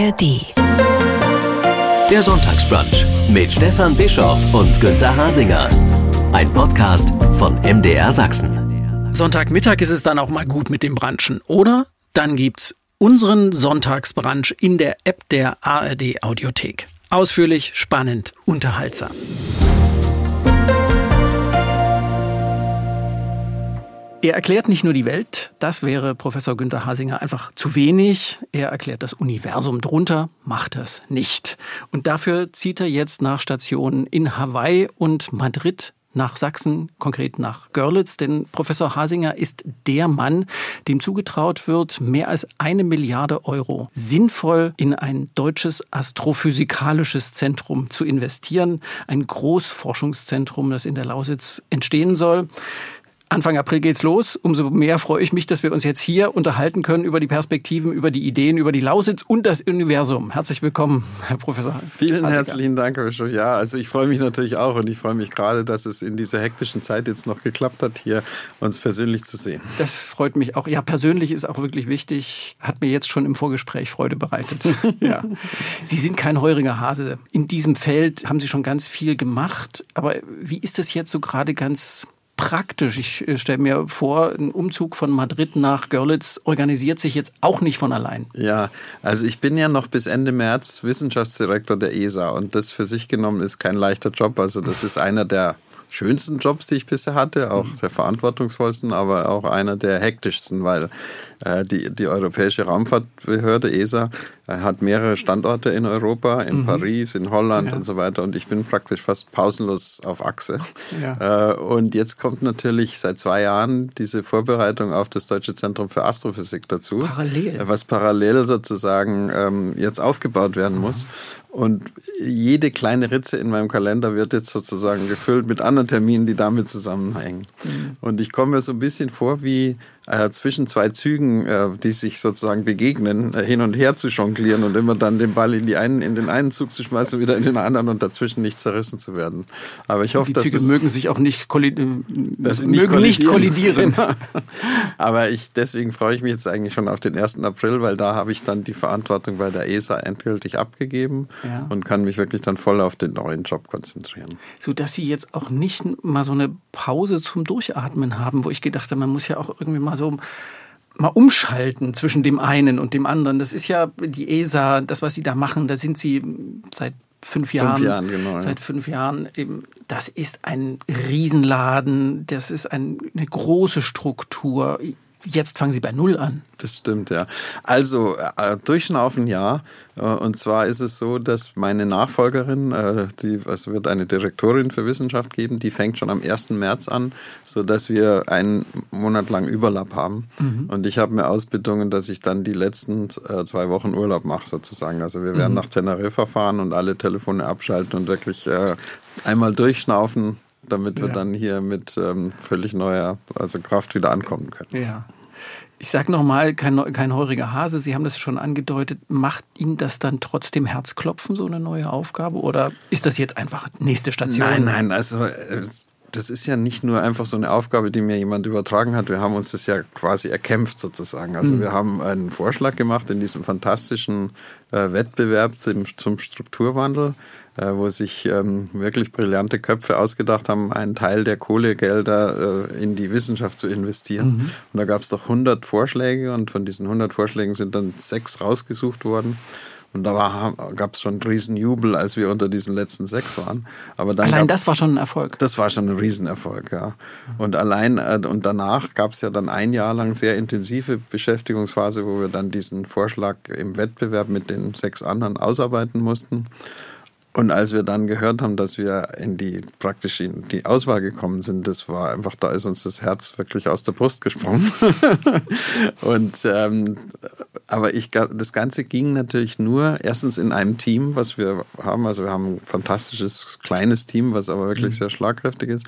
ARD. Der Sonntagsbrunch mit Stefan Bischoff und Günther Hasinger. Ein Podcast von MDR Sachsen. Sonntagmittag ist es dann auch mal gut mit dem Brunchen, oder? Dann gibt's unseren Sonntagsbrunch in der App der ARD Audiothek. Ausführlich, spannend, unterhaltsam. Er erklärt nicht nur die Welt, das wäre Professor Günter Hasinger einfach zu wenig. Er erklärt das Universum drunter, macht das nicht. Und dafür zieht er jetzt nach Stationen in Hawaii und Madrid nach Sachsen, konkret nach Görlitz, denn Professor Hasinger ist der Mann, dem zugetraut wird, mehr als eine Milliarde Euro sinnvoll in ein deutsches astrophysikalisches Zentrum zu investieren, ein Großforschungszentrum, das in der Lausitz entstehen soll. Anfang April geht's los. Umso mehr freue ich mich, dass wir uns jetzt hier unterhalten können über die Perspektiven, über die Ideen, über die Lausitz und das Universum. Herzlich willkommen, Herr Professor. Vielen Hasiger. herzlichen Dank, Herr Bischof. Ja, also ich freue mich natürlich auch und ich freue mich gerade, dass es in dieser hektischen Zeit jetzt noch geklappt hat, hier uns persönlich zu sehen. Das freut mich auch. Ja, persönlich ist auch wirklich wichtig. Hat mir jetzt schon im Vorgespräch Freude bereitet. ja. Sie sind kein heuriger Hase. In diesem Feld haben Sie schon ganz viel gemacht. Aber wie ist das jetzt so gerade ganz praktisch. Ich äh, stelle mir vor, ein Umzug von Madrid nach Görlitz organisiert sich jetzt auch nicht von allein. Ja, also ich bin ja noch bis Ende März Wissenschaftsdirektor der ESA und das für sich genommen ist kein leichter Job. Also das ist einer der schönsten Jobs, die ich bisher hatte, auch der verantwortungsvollsten, aber auch einer der hektischsten, weil die, die Europäische Raumfahrtbehörde ESA äh, hat mehrere Standorte in Europa, in mhm. Paris, in Holland ja. und so weiter. Und ich bin praktisch fast pausenlos auf Achse. Ja. Äh, und jetzt kommt natürlich seit zwei Jahren diese Vorbereitung auf das Deutsche Zentrum für Astrophysik dazu. Parallel. Was parallel sozusagen ähm, jetzt aufgebaut werden muss. Und jede kleine Ritze in meinem Kalender wird jetzt sozusagen gefüllt mit anderen Terminen, die damit zusammenhängen. Mhm. Und ich komme mir so ein bisschen vor wie äh, zwischen zwei Zügen, äh, die sich sozusagen begegnen, äh, hin und her zu jonglieren und immer dann den Ball in, die einen, in den einen Zug zu schmeißen und wieder in den anderen und dazwischen nicht zerrissen zu werden. Aber ich hoffe, die Züge dass mögen sich auch nicht, kollidieren. dass mögen kollidieren. nicht kollidieren. Aber ich, deswegen freue ich mich jetzt eigentlich schon auf den 1. April, weil da habe ich dann die Verantwortung bei der ESA endgültig abgegeben ja. und kann mich wirklich dann voll auf den neuen Job konzentrieren. So dass Sie jetzt auch nicht mal so eine Pause zum Durchatmen haben, wo ich gedacht habe, man muss ja auch irgendwie mal so mal umschalten zwischen dem einen und dem anderen. Das ist ja die ESA, das, was sie da machen, da sind sie seit fünf Jahren, fünf Jahren genau, seit fünf Jahren eben, das ist ein Riesenladen, das ist ein, eine große Struktur. Jetzt fangen Sie bei Null an. Das stimmt, ja. Also äh, durchschnaufen ja. Äh, und zwar ist es so, dass meine Nachfolgerin, äh, die, es wird eine Direktorin für Wissenschaft geben, die fängt schon am 1. März an, sodass wir einen Monat lang Überlapp haben. Mhm. Und ich habe mir ausbedungen, dass ich dann die letzten äh, zwei Wochen Urlaub mache, sozusagen. Also wir werden mhm. nach Teneriffa fahren und alle Telefone abschalten und wirklich äh, einmal durchschnaufen damit wir ja. dann hier mit ähm, völlig neuer also Kraft wieder ankommen können. Ja. Ich sage nochmal, kein, kein heuriger Hase, Sie haben das schon angedeutet. Macht Ihnen das dann trotzdem Herzklopfen, so eine neue Aufgabe? Oder ist das jetzt einfach nächste Station? Nein, nein, also äh, das ist ja nicht nur einfach so eine Aufgabe, die mir jemand übertragen hat. Wir haben uns das ja quasi erkämpft sozusagen. Also mhm. wir haben einen Vorschlag gemacht in diesem fantastischen äh, Wettbewerb zum, zum Strukturwandel wo sich ähm, wirklich brillante Köpfe ausgedacht haben, einen Teil der Kohlegelder äh, in die Wissenschaft zu investieren. Mhm. Und da gab es doch 100 Vorschläge und von diesen 100 Vorschlägen sind dann sechs rausgesucht worden. Und da gab es schon einen Riesenjubel, als wir unter diesen letzten sechs waren. Aber dann allein das war schon ein Erfolg. Das war schon ein Riesenerfolg, ja. Und allein äh, und danach gab es ja dann ein Jahr lang sehr intensive Beschäftigungsphase, wo wir dann diesen Vorschlag im Wettbewerb mit den sechs anderen ausarbeiten mussten. Und als wir dann gehört haben, dass wir in die praktisch in die Auswahl gekommen sind, das war einfach, da ist uns das Herz wirklich aus der Brust gesprungen. und ähm, aber ich das Ganze ging natürlich nur erstens in einem Team, was wir haben. Also wir haben ein fantastisches kleines Team, was aber wirklich mhm. sehr schlagkräftig ist.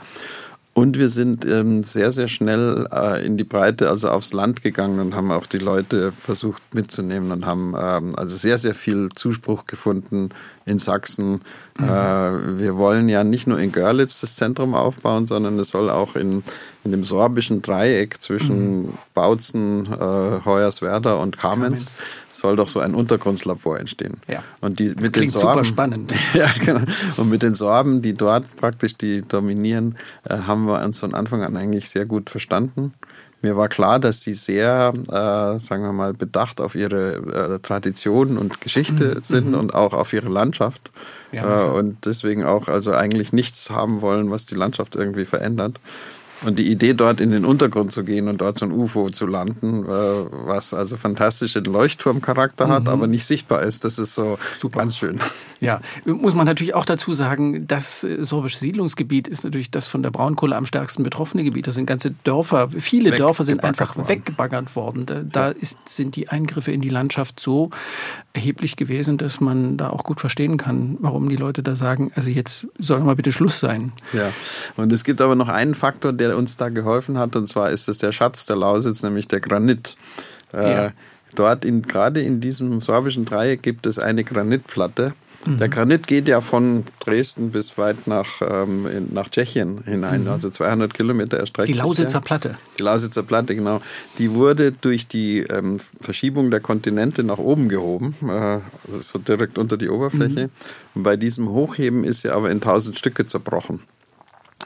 Und wir sind ähm, sehr, sehr schnell äh, in die Breite, also aufs Land gegangen und haben auch die Leute versucht mitzunehmen und haben ähm, also sehr, sehr viel Zuspruch gefunden in Sachsen. Mhm. Äh, wir wollen ja nicht nur in Görlitz das Zentrum aufbauen, sondern es soll auch in in dem sorbischen Dreieck zwischen mhm. Bautzen, äh, Hoyerswerda und Kamenz, Kamenz, soll doch so ein Untergrundslabor entstehen. Ja. Und die mit den Sorben, super spannend. ja, genau. Und mit den Sorben, die dort praktisch die dominieren, äh, haben wir uns von Anfang an eigentlich sehr gut verstanden. Mir war klar, dass sie sehr, äh, sagen wir mal, bedacht auf ihre äh, Tradition und Geschichte mhm. sind mhm. und auch auf ihre Landschaft. Ja, äh, und deswegen auch also eigentlich nichts haben wollen, was die Landschaft irgendwie verändert. Und die Idee, dort in den Untergrund zu gehen und dort so ein UFO zu landen, äh, was also fantastischen Leuchtturmcharakter hat, mhm. aber nicht sichtbar ist, das ist so Super. ganz schön. Ja, muss man natürlich auch dazu sagen, das äh, sorbische Siedlungsgebiet ist natürlich das von der Braunkohle am stärksten betroffene Gebiet. Das sind ganze Dörfer, viele Dörfer sind einfach worden. weggebaggert worden. Da, da ist, sind die Eingriffe in die Landschaft so erheblich gewesen, dass man da auch gut verstehen kann, warum die Leute da sagen, also jetzt soll mal bitte Schluss sein. Ja, und es gibt aber noch einen Faktor, der uns da geholfen hat, und zwar ist es der Schatz der Lausitz, nämlich der Granit. Äh, ja. Dort, in, gerade in diesem sorbischen Dreieck, gibt es eine Granitplatte, Mhm. Der Granit geht ja von Dresden bis weit nach, ähm, in, nach Tschechien hinein, mhm. also 200 Kilometer erstreckt. Die Lausitzer Platte. Die Lausitzer Platte, genau. Die wurde durch die ähm, Verschiebung der Kontinente nach oben gehoben, äh, so direkt unter die Oberfläche. Mhm. Und bei diesem Hochheben ist sie aber in tausend Stücke zerbrochen.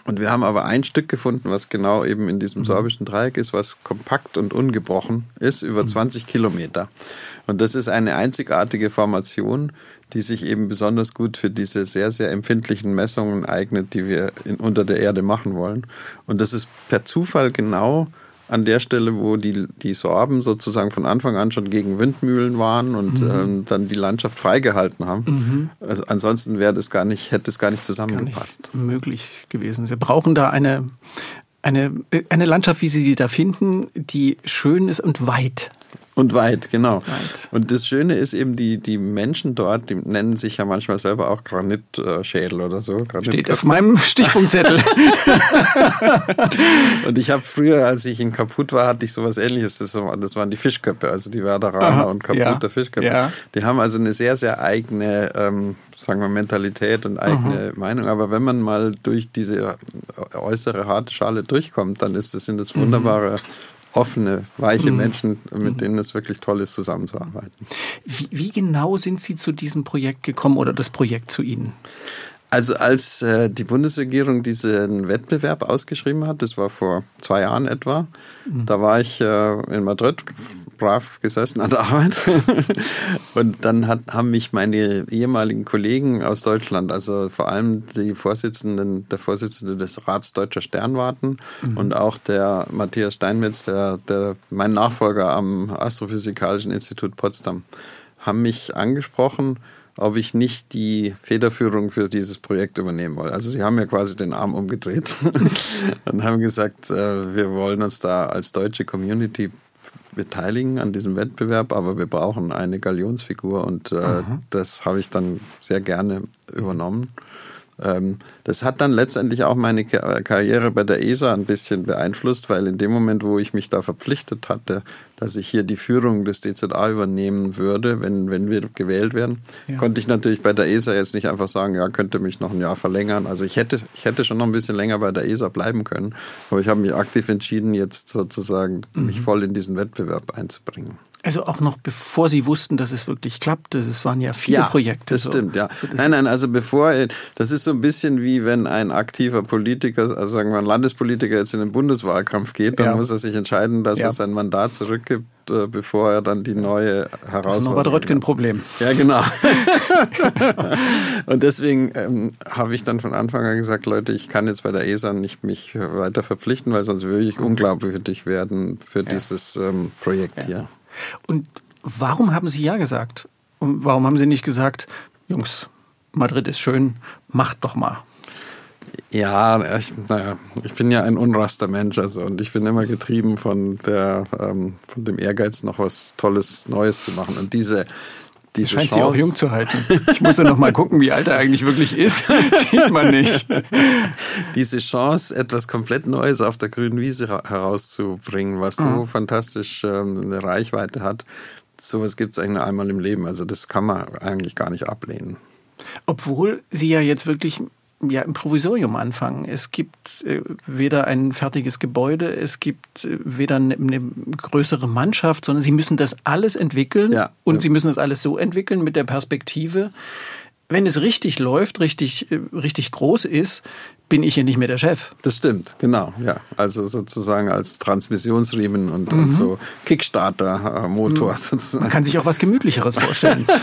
Und wir haben aber ein Stück gefunden, was genau eben in diesem mhm. sorbischen Dreieck ist, was kompakt und ungebrochen ist, über 20 mhm. Kilometer. Und das ist eine einzigartige Formation, die sich eben besonders gut für diese sehr, sehr empfindlichen Messungen eignet, die wir in, unter der Erde machen wollen. Und das ist per Zufall genau an der Stelle, wo die, die Sorben sozusagen von Anfang an schon gegen Windmühlen waren und mhm. ähm, dann die Landschaft freigehalten haben. Mhm. Also ansonsten wäre das gar nicht, hätte es gar nicht zusammengepasst. Gar nicht möglich gewesen. Sie brauchen da eine, eine, eine Landschaft, wie Sie sie da finden, die schön ist und weit. Und weit, genau. Weit. Und das Schöne ist eben, die, die Menschen dort, die nennen sich ja manchmal selber auch Granitschädel oder so. Granit Steht auf meinem Stichpunktzettel. und ich habe früher, als ich in Kaput war, hatte ich sowas ähnliches. Das, waren die Fischköpfe, also die Werderaner und Kaputer ja. Fischköpfe. Ja. Die haben also eine sehr, sehr eigene, ähm, sagen wir, Mentalität und eigene mhm. Meinung. Aber wenn man mal durch diese äußere harte Schale durchkommt, dann ist das, sind das wunderbare mhm offene, weiche mhm. Menschen, mit mhm. denen es wirklich toll ist, zusammenzuarbeiten. Wie, wie, genau sind Sie zu diesem Projekt gekommen oder das Projekt zu Ihnen? Also als äh, die Bundesregierung diesen Wettbewerb ausgeschrieben hat, das war vor zwei Jahren etwa, mhm. da war ich äh, in Madrid brav gesessen an der Arbeit. und dann hat, haben mich meine ehemaligen Kollegen aus Deutschland, also vor allem die Vorsitzenden, der Vorsitzende des Rats Deutscher Sternwarten mhm. und auch der Matthias Steinmetz, der, der mein Nachfolger am Astrophysikalischen Institut Potsdam, haben mich angesprochen, ob ich nicht die Federführung für dieses Projekt übernehmen will. Also sie haben mir quasi den Arm umgedreht und haben gesagt, äh, wir wollen uns da als deutsche Community beteiligen an diesem Wettbewerb, aber wir brauchen eine Galionsfigur und äh, das habe ich dann sehr gerne übernommen. Ähm, das hat dann letztendlich auch meine Karriere bei der ESA ein bisschen beeinflusst, weil in dem Moment, wo ich mich da verpflichtet hatte, dass ich hier die Führung des DZA übernehmen würde, wenn, wenn wir gewählt werden, ja. konnte ich natürlich bei der ESA jetzt nicht einfach sagen, ja, könnte mich noch ein Jahr verlängern. Also ich hätte, ich hätte schon noch ein bisschen länger bei der ESA bleiben können, aber ich habe mich aktiv entschieden, jetzt sozusagen mhm. mich voll in diesen Wettbewerb einzubringen. Also auch noch bevor Sie wussten, dass es wirklich klappt. Es waren ja viele ja, Projekte. Das so. stimmt, ja. Nein, nein, also bevor, das ist so ein bisschen wie wenn ein aktiver Politiker, also sagen wir ein Landespolitiker jetzt in den Bundeswahlkampf geht, dann ja. muss er sich entscheiden, dass ja. er sein Mandat zurückgibt, äh, bevor er dann die neue Herausforderung. Das Norbert Röttgen-Problem. Ja, genau. Und deswegen ähm, habe ich dann von Anfang an gesagt, Leute, ich kann jetzt bei der ESA nicht mich weiter verpflichten, weil sonst würde ich unglaubwürdig werden für dieses ähm, Projekt hier. Und warum haben Sie ja gesagt? Und warum haben Sie nicht gesagt, Jungs, Madrid ist schön, macht doch mal? Ja, ich, naja, ich bin ja ein unraster Mensch, also und ich bin immer getrieben von der, ähm, von dem Ehrgeiz, noch was Tolles, Neues zu machen. Und diese diese Scheint Chance. sie auch jung zu halten. Ich muss ja noch mal gucken, wie alt er eigentlich wirklich ist. Sieht man nicht. Diese Chance, etwas komplett Neues auf der grünen Wiese herauszubringen, was so mhm. fantastisch ähm, eine Reichweite hat, sowas gibt es eigentlich nur einmal im Leben. Also das kann man eigentlich gar nicht ablehnen. Obwohl Sie ja jetzt wirklich ja, im Provisorium anfangen. Es gibt äh, weder ein fertiges Gebäude, es gibt äh, weder eine, eine, größere Mannschaft, sondern sie müssen das alles entwickeln Ja. und sie müssen das alles so entwickeln mit der Perspektive, wenn es richtig läuft, richtig, äh, richtig groß ist, bin ich hier nicht mehr der Chef. Das stimmt, genau, ja. Also sozusagen als Transmissionsriemen und, und so Kickstarter-Motor sozusagen. Man kann sich auch was Gemütlicheres vorstellen.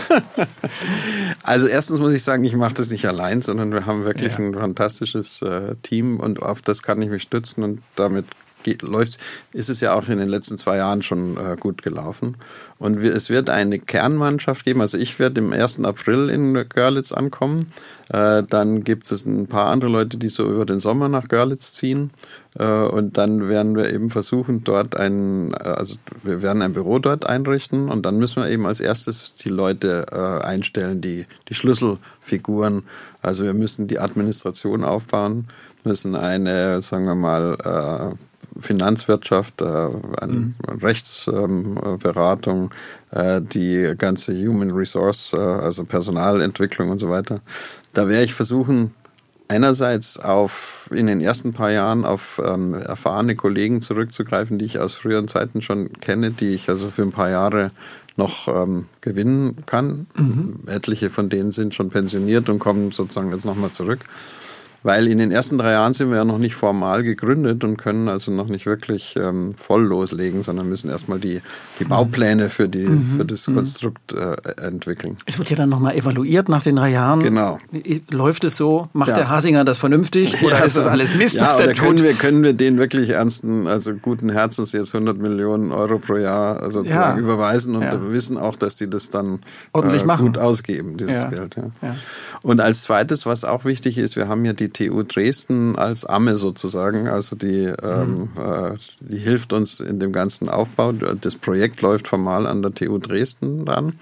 Also erstens muss ich sagen, ich mache das nicht allein, sondern wir haben wirklich Ja. ein fantastisches äh, Team und auf das kann ich mich stützen und damit geht, läuft, ist es ja auch in den letzten zwei Jahren schon äh, gut gelaufen. Und wir, es wird eine Kernmannschaft geben. Also ich werde im 1. April in Görlitz ankommen. Äh, dann gibt es ein paar andere Leute, die so über den Sommer nach Görlitz ziehen. Äh, und dann werden wir eben versuchen, dort ein, äh, also wir werden ein Büro dort einrichten und dann müssen wir eben als erstes die Leute äh, einstellen, die, die Schlüsselfiguren. Also wir müssen die Administration aufbauen, müssen eine, sagen wir mal, äh, Finanzwirtschaft, äh, eine Rechtsberatung, äh, die ganze Human Resource, äh, also Personalentwicklung und so weiter. Da werde ich versuchen, einerseits auf in den ersten paar Jahren auf ähm, erfahrene Kollegen zurückzugreifen, die ich aus früheren Zeiten schon kenne, die ich also für ein paar Jahre noch ähm, gewinnen kann. Etliche von denen sind schon pensioniert und kommen sozusagen jetzt nochmal zurück. Weil in den ersten drei Jahren sind wir ja noch nicht formal gegründet und können also noch nicht wirklich ähm, voll loslegen, sondern müssen erstmal die, die Baupläne für, die, für das Konstrukt äh, entwickeln. Es wird ja dann nochmal evaluiert nach den drei Jahren. Genau. Läuft es so? Macht Ja. der Hasinger das vernünftig? Oder Ja, ist das alles Mist, ja, oder der können tut? wir, können wir den wirklich ernsten, also guten Herzens jetzt 100 Millionen Euro pro Jahr sozusagen überweisen und wissen auch, dass die das dann Ordentlich äh, machen. gut ausgeben, dieses. Geld. Ja. Und als zweites, was auch wichtig ist, wir haben ja die TU Dresden als Amme sozusagen, also die, ähm, äh, die hilft uns in dem ganzen Aufbau. Das Projekt läuft formal an der TU Dresden dann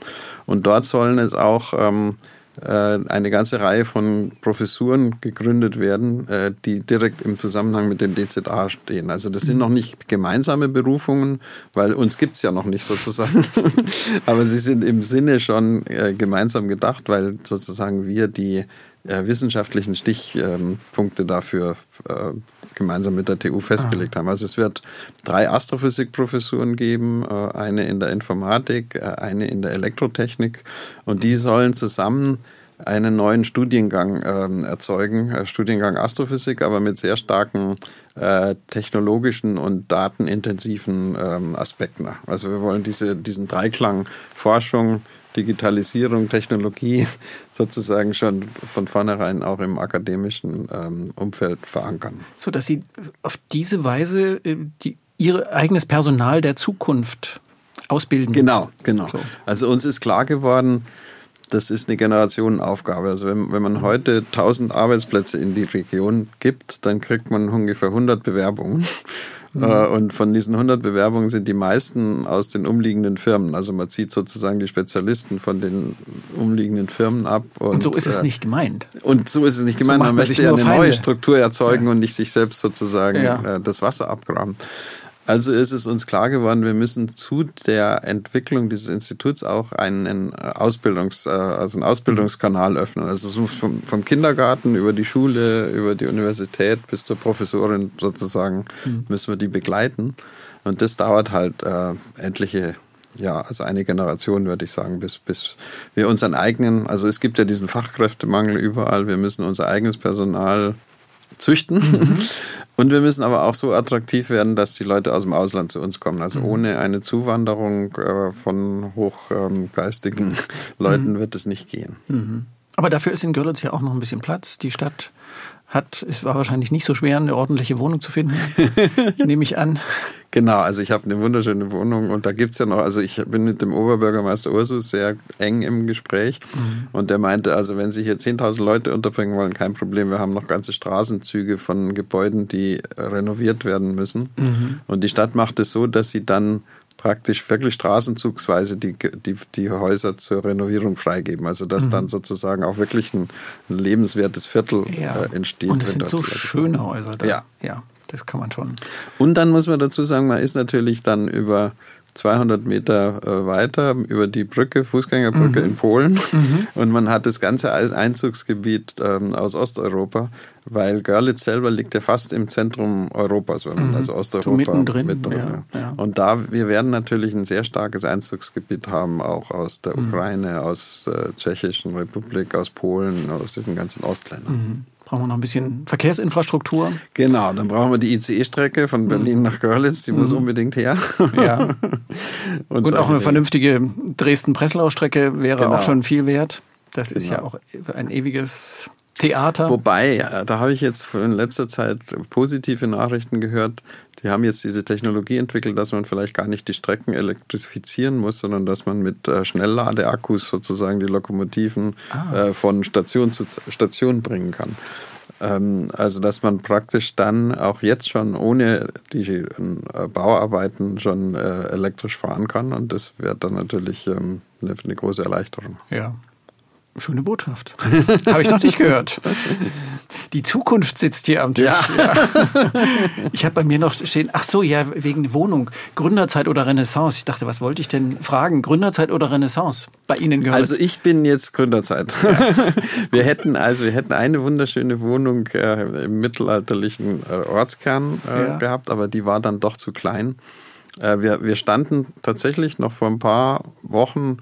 und dort sollen es auch ähm, äh, eine ganze Reihe von Professuren gegründet werden, äh, die direkt im Zusammenhang mit dem DZA stehen. Also das sind noch nicht gemeinsame Berufungen, weil uns gibt's ja noch nicht sozusagen, aber sie sind im Sinne schon äh, gemeinsam gedacht, weil sozusagen wir die äh, wissenschaftlichen Stichpunkte dafür äh, gemeinsam mit der TU festgelegt haben. Also es wird drei Astrophysikprofessuren geben, äh, eine in der Informatik, äh, eine in der Elektrotechnik und die sollen zusammen einen neuen Studiengang ähm, erzeugen, äh, Studiengang Astrophysik, aber mit sehr starken äh, technologischen und datenintensiven ähm, Aspekten. Also wir wollen diese, diesen Dreiklang Forschung, Digitalisierung, Technologie sozusagen schon von vornherein auch im akademischen ähm, Umfeld verankern. So dass Sie auf diese Weise äh, die, Ihr eigenes Personal der Zukunft ausbilden. Genau, genau. So. Also uns ist klar geworden, das ist eine Generationenaufgabe. Also wenn, wenn man heute 1000 Arbeitsplätze in die Region gibt, dann kriegt man ungefähr 100 Bewerbungen. Äh, Und von diesen 100 Bewerbungen sind die meisten aus den umliegenden Firmen. Also man zieht sozusagen die Spezialisten von den umliegenden Firmen ab. Und, Und so ist es äh, nicht gemeint. Und so ist es nicht gemeint. macht man man möchte ja eine neue Feinde. Struktur erzeugen und nicht sich selbst sozusagen Ja. äh, das Wasser abgraben. Also ist es uns klar geworden, wir müssen zu der Entwicklung dieses Instituts auch einen Ausbildungs, äh, also einen Ausbildungskanal öffnen. Also so vom, vom Kindergarten über die Schule, über die Universität bis zur Professorin sozusagen müssen wir die begleiten. Und das dauert halt äh, etliche ja, also eine Generation, würde ich sagen, bis, bis wir unseren eigenen, also es gibt ja diesen Fachkräftemangel überall, wir müssen unser eigenes Personal züchten. Und wir müssen aber auch so attraktiv werden, dass die Leute aus dem Ausland zu uns kommen. Also ohne eine Zuwanderung äh, von hochgeistigen Leuten wird es nicht gehen. Aber dafür ist in Görlitz ja auch noch ein bisschen Platz. Die Stadt hat, es war wahrscheinlich nicht so schwer, eine ordentliche Wohnung zu finden, nehme ich an. Genau, also ich habe eine wunderschöne Wohnung und da gibt's ja noch, also ich bin mit dem Oberbürgermeister Ursus sehr eng im Gespräch und der meinte, also wenn sich hier 10.000 Leute unterbringen wollen, kein Problem, wir haben noch ganze Straßenzüge von Gebäuden, die renoviert werden müssen. Und die Stadt macht es so, dass sie dann praktisch wirklich straßenzugsweise die, die, die Häuser zur Renovierung freigeben. Also dass dann sozusagen auch wirklich ein, ein lebenswertes Viertel äh, entsteht. Und es sind so schöne. Häuser da. Ja. ja, das kann man schon. Und dann muss man dazu sagen, man ist natürlich dann über 200 Meter äh, weiter über die Brücke, Fußgängerbrücke mhm. in Polen. Mhm. Und man hat das ganze Einzugsgebiet ähm, aus Osteuropa, weil Görlitz selber liegt ja fast im Zentrum Europas, wenn man mhm. also Osteuropa so mittendrin. Mit drin, ja, ja. Und da, wir werden natürlich ein sehr starkes Einzugsgebiet haben, auch aus der mhm. Ukraine, aus der Tschechischen Republik, aus Polen, aus diesen ganzen Ostländern. Mhm brauchen wir noch ein bisschen Verkehrsinfrastruktur. Genau, dann brauchen wir die ICE-Strecke von Berlin mhm. nach Görlitz, die mhm. muss unbedingt her. Ja. und, und auch eine vernünftige Dresden-Breslau-Strecke wäre genau. auch schon viel wert. Das genau. ist ja auch ein ewiges Theater. Wobei, da habe ich jetzt in letzter Zeit positive Nachrichten gehört. Die haben jetzt diese Technologie entwickelt, dass man vielleicht gar nicht die Strecken elektrifizieren muss, sondern dass man mit äh, Schnellladeakkus sozusagen die Lokomotiven ah. Äh, von Station zu Station bringen kann. Ähm, also dass man praktisch dann auch jetzt schon ohne die äh, Bauarbeiten schon elektrisch fahren kann und das wäre dann natürlich ähm, eine große Erleichterung. Ja, Schöne Botschaft. Habe ich noch nicht gehört. Die Zukunft sitzt hier am Tisch. Ja. ja. Ich habe bei mir noch stehen, ach so, ja, wegen Wohnung. Gründerzeit oder Renaissance. Ich dachte, was wollte ich denn fragen? Gründerzeit oder Renaissance? Bei Ihnen gehört. Also ich bin jetzt Gründerzeit. Ja. Wir hätten also, wir hätten eine wunderschöne Wohnung äh, im mittelalterlichen äh, Ortskern äh, gehabt, aber die war dann doch zu klein. Äh, wir, wir standen tatsächlich noch vor ein paar Wochen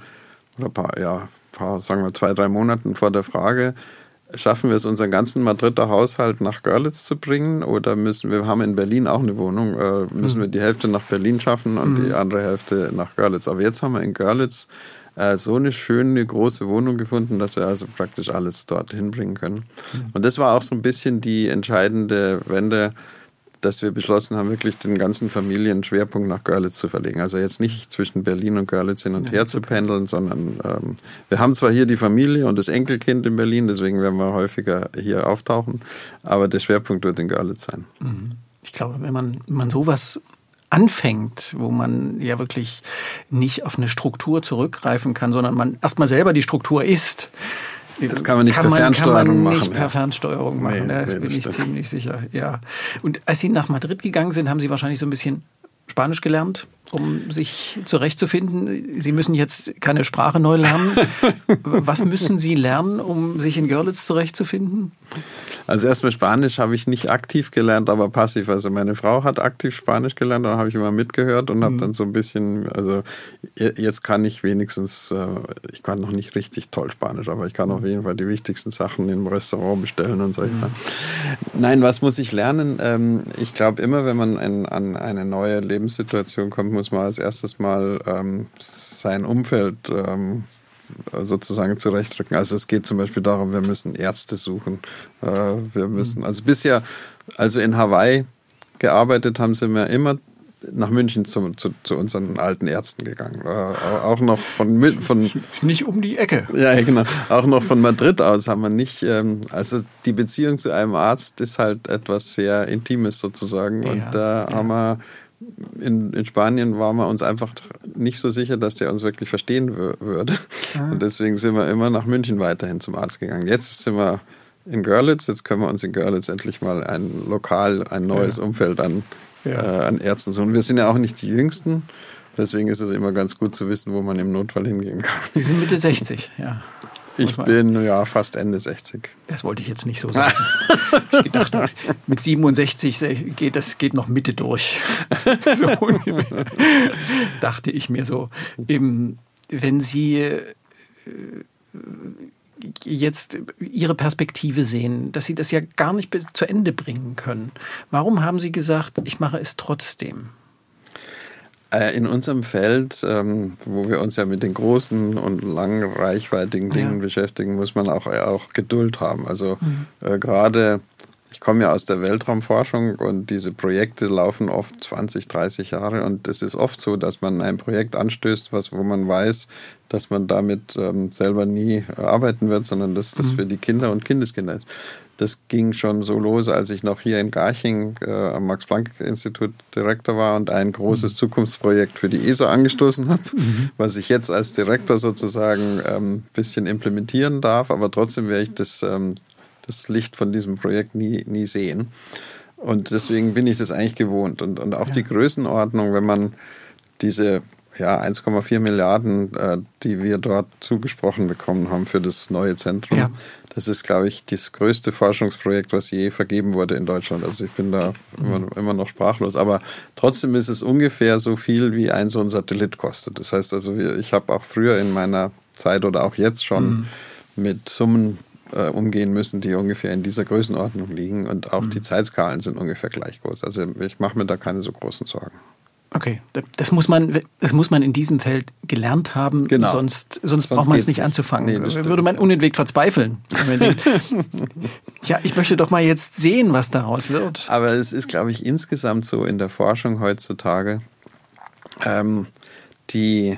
oder ein paar, ja, paar, sagen wir zwei, drei Monaten vor der Frage, schaffen wir es, unseren ganzen Madrider Haushalt nach Görlitz zu bringen oder müssen wir, haben in Berlin auch eine Wohnung, äh, müssen mhm. wir die Hälfte nach Berlin schaffen und mhm. die andere Hälfte nach Görlitz. Aber jetzt haben wir in Görlitz äh, so eine schöne große Wohnung gefunden, dass wir also praktisch alles dort hinbringen können. Mhm. Und das war auch so ein bisschen die entscheidende Wende dass wir beschlossen haben, wirklich den ganzen Familienschwerpunkt nach Görlitz zu verlegen. Also jetzt nicht zwischen Berlin und Görlitz hin und ja, her zu pendeln, sondern ähm, wir haben zwar hier die Familie und das Enkelkind in Berlin, deswegen werden wir häufiger hier auftauchen, aber der Schwerpunkt wird in Görlitz sein. Mhm. Ich glaube, wenn man, wenn man sowas anfängt, wo man ja wirklich nicht auf eine Struktur zurückgreifen kann, sondern man erstmal selber die Struktur ist, das kann man nicht kann per man, Fernsteuerung machen. Kann man nicht per Fernsteuerung machen, nee, nee, bin ich stimmt. ziemlich sicher. Ja. Und als Sie nach Madrid gegangen sind, haben Sie wahrscheinlich so ein bisschen Spanisch gelernt, um sich zurechtzufinden. Sie müssen jetzt keine Sprache neu lernen. Was müssen Sie lernen, um sich in Görlitz zurechtzufinden? Also erstmal Spanisch habe ich nicht aktiv gelernt, aber passiv. Also meine Frau hat aktiv Spanisch gelernt, dann habe ich immer mitgehört und habe mhm. dann so ein bisschen, also jetzt kann ich wenigstens, äh, ich kann noch nicht richtig toll Spanisch, aber ich kann auf jeden Fall die wichtigsten Sachen im Restaurant bestellen und so. Mhm. Nein, was muss ich lernen? Ähm, ich glaube immer, wenn man an eine neue Lebenssituation kommt, muss man als erstes mal ähm, sein Umfeld ähm, sozusagen zurechtrücken. Also es geht zum Beispiel darum, wir müssen Ärzte suchen. Äh, wir müssen, also bisher, also in Hawaii gearbeitet haben, sind wir immer nach München zu, zu, zu, unseren alten Ärzten gegangen. Äh, auch noch von, von nicht um die Ecke. Ja, genau. Auch noch von Madrid aus haben wir nicht. Ähm, also die Beziehung zu einem Arzt ist halt etwas sehr Intimes sozusagen. Ja, und da ja. haben wir in, in Spanien waren wir uns einfach nicht so sicher, dass der uns wirklich verstehen würde. Ah. Und deswegen sind wir immer nach München weiterhin zum Arzt gegangen. Jetzt sind wir in Görlitz, jetzt können wir uns in Görlitz endlich mal ein Lokal, ein neues ja. Umfeld an, ja. äh, an Ärzten suchen. Wir sind ja auch nicht die Jüngsten. Deswegen ist es immer ganz gut zu wissen, wo man im Notfall hingehen kann. Sie sind Mitte 60, ja. Ich bin ja fast Ende 60. Das wollte ich jetzt nicht so sagen. ich gedacht, mit 67 geht das geht noch Mitte durch. so dachte ich mir so. Eben, wenn Sie äh, jetzt Ihre Perspektive sehen, dass Sie das ja gar nicht zu Ende bringen können. Warum haben Sie gesagt, ich mache es trotzdem? Äh, in unserem Feld, ähm, wo wir uns ja mit den großen und langen, reichweitigen Dingen ja. beschäftigen, muss man auch, auch Geduld haben. Also mhm. äh, gerade, ich komme ja aus der Weltraumforschung und diese Projekte laufen oft 20, 30 Jahre und es ist oft so, dass man ein Projekt anstößt, was, wo man weiß, dass man damit ähm, selber nie arbeiten wird, sondern dass das mhm. für die Kinder und Kindeskinder ist. Das ging schon so los, als ich noch hier in Garching äh, am Max-Planck-Institut Direktor war und ein großes mhm. Zukunftsprojekt für die ESO angestoßen habe, mhm. was ich jetzt als Direktor sozusagen ein ähm, bisschen implementieren darf, aber trotzdem werde ich das, ähm, das Licht von diesem Projekt nie, nie sehen. Und deswegen bin ich das eigentlich gewohnt. Und, und auch ja. die Größenordnung, wenn man diese ja, 1,4 Milliarden, äh, die wir dort zugesprochen bekommen haben für das neue Zentrum. Ja. Das ist, glaube ich, das größte Forschungsprojekt, was je vergeben wurde in Deutschland. Also ich bin da immer, immer noch sprachlos. Aber trotzdem ist es ungefähr so viel, wie ein so ein Satellit kostet. Das heißt also, ich habe auch früher in meiner Zeit oder auch jetzt schon mhm. mit Summen äh, umgehen müssen, die ungefähr in dieser Größenordnung liegen. Und auch mhm. die Zeitskalen sind ungefähr gleich groß. Also ich mache mir da keine so großen Sorgen. Okay, das muss man, das muss man in diesem Feld gelernt haben, genau. sonst, sonst, sonst braucht man es nicht, nicht anzufangen. Nee, Würde man unentwegt verzweifeln. ja, ich möchte doch mal jetzt sehen, was daraus wird. Aber es ist, glaube ich, insgesamt so in der Forschung heutzutage, ähm, die,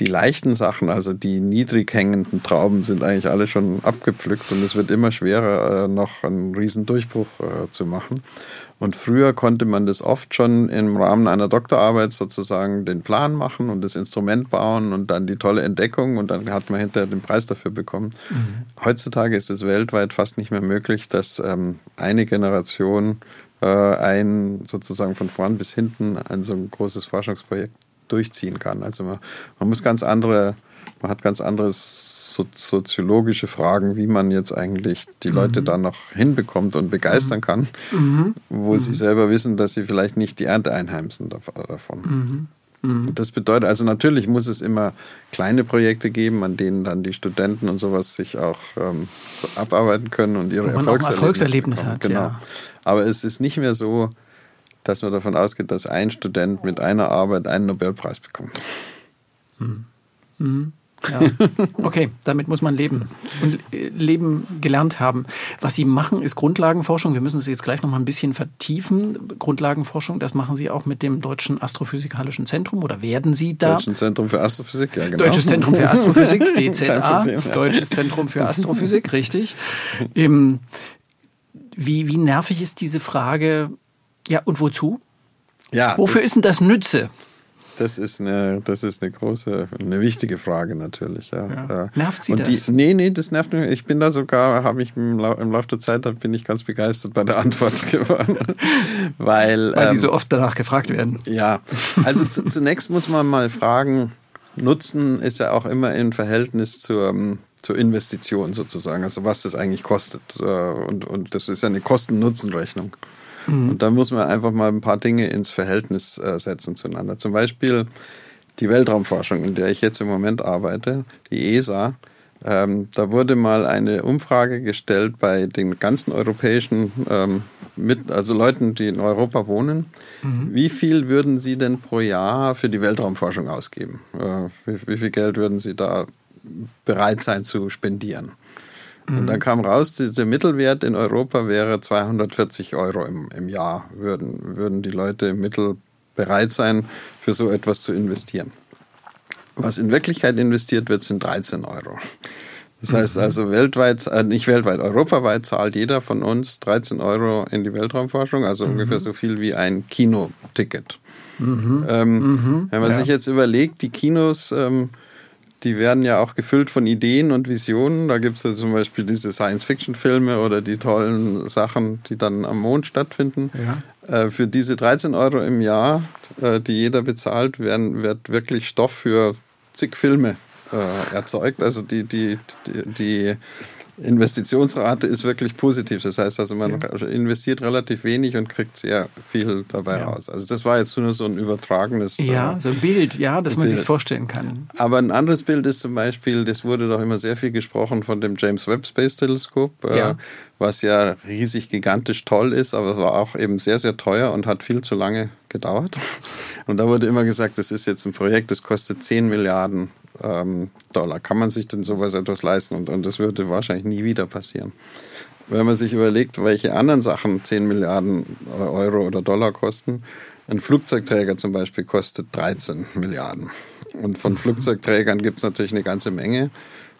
die leichten Sachen, also die niedrig hängenden Trauben, sind eigentlich alle schon abgepflückt und es wird immer schwerer, äh, noch einen riesen Durchbruch äh, zu machen. Und früher konnte man das oft schon im Rahmen einer Doktorarbeit sozusagen den Plan machen und das Instrument bauen und dann die tolle Entdeckung und dann hat man hinterher den Preis dafür bekommen. Mhm. Heutzutage ist es weltweit fast nicht mehr möglich, dass ähm, eine Generation äh, ein sozusagen von vorn bis hinten ein so ein großes Forschungsprojekt durchziehen kann. Also man, man muss ganz andere, man hat ganz anderes so, soziologische Fragen, wie man jetzt eigentlich die mhm. Leute da noch hinbekommt und begeistern mhm. kann, mhm. wo sie mhm. selber wissen, dass sie vielleicht nicht die Ernte einheimsen davon. Mhm. Mhm. Das bedeutet, also natürlich muss es immer kleine Projekte geben, an denen dann die Studenten und sowas sich auch ähm, so abarbeiten können und ihre Erfolgserlebnisse, Erfolgserlebnis hat. Genau. Ja. Aber es ist nicht mehr so, dass man davon ausgeht, dass ein Student mit einer Arbeit einen Nobelpreis bekommt. Mhm. Mhm. Ja. Okay, damit muss man leben und äh, leben gelernt haben. Was Sie machen, ist Grundlagenforschung. Wir müssen es jetzt gleich noch mal ein bisschen vertiefen. Grundlagenforschung, das machen Sie auch mit dem Deutschen Astrophysikalischen Zentrum oder werden Sie da? Deutschen Zentrum für Astrophysik, ja genau. Deutsches Zentrum für Astrophysik, DZA. Deutsches Zentrum für Astrophysik, richtig. Wie, wie nervig ist diese Frage? Ja, und wozu? Ja, Wofür ist denn das Nütze? Das ist eine, das ist eine große, eine wichtige Frage natürlich. Ja. ja. Nervt Sie und das? nee, nee, das nervt mich. Ich bin da sogar, habe ich im, im Laufe der Zeit, bin ich ganz begeistert bei der Antwort geworden. Weil, Weil ähm, Sie so oft danach gefragt werden. Ja, also zunächst muss man mal fragen, Nutzen ist ja auch immer im Verhältnis zur, zur Investition sozusagen, also was das eigentlich kostet. Äh, und, und das ist ja eine Kosten-Nutzen-Rechnung. Mhm. Und da muss man einfach mal ein paar Dinge ins Verhältnis äh, setzen zueinander. Zum Beispiel die Weltraumforschung, in der ich jetzt im Moment arbeite, die ESA. Ähm, da wurde mal eine Umfrage gestellt bei den ganzen europäischen, ähm, mit, also Leuten, die in Europa wohnen. Mhm. Wie viel würden sie denn pro Jahr für die Weltraumforschung ausgeben? Äh, wie, wie, viel Geld würden sie da bereit sein zu spendieren? Mhm. Und dann kam raus, dieser Mittelwert in Europa wäre 240 Euro im, im Jahr, würden, würden die Leute im Mittel bereit sein, für so etwas zu investieren. Was in Wirklichkeit investiert wird, sind 13 Euro. Das heißt mhm. also weltweit, äh, nicht weltweit, europaweit zahlt jeder von uns 13 Euro in die Weltraumforschung, also mhm. ungefähr so viel wie ein Kinoticket. Mhm. Ähm, mhm. Wenn man ja. sich jetzt überlegt, die Kinos ähm, die werden ja auch gefüllt von Ideen und Visionen. Da gibt es ja zum Beispiel diese Science-Fiction-Filme oder die tollen Sachen, die dann am Mond stattfinden. Ja. Äh, für diese 13 Euro im Jahr, äh, die jeder bezahlt, werden, wird wirklich Stoff für zig Filme äh, erzeugt. Also die, die, die, die Investitionsrate ist wirklich positiv. Das heißt also, man ja. investiert relativ wenig und kriegt sehr viel dabei ja. raus. Also das war jetzt nur so ein übertragenes. Ja, äh, so ein Bild, ja, dass man sich vorstellen kann. Aber ein anderes Bild ist zum Beispiel, das wurde doch immer sehr viel gesprochen von dem James Webb Space Teleskop, äh, ja. was ja riesig gigantisch toll ist, aber war auch eben sehr, sehr teuer und hat viel zu lange gedauert. Und da wurde immer gesagt, das ist jetzt ein Projekt, das kostet 10 Milliarden ähm, Dollar. Kann man sich denn sowas etwas leisten? Und, und das würde wahrscheinlich nie wieder passieren. Wenn man sich überlegt, welche anderen Sachen 10 Milliarden Euro oder Dollar kosten, ein Flugzeugträger zum Beispiel kostet 13 Milliarden. Und von Flugzeugträgern gibt es natürlich eine ganze Menge.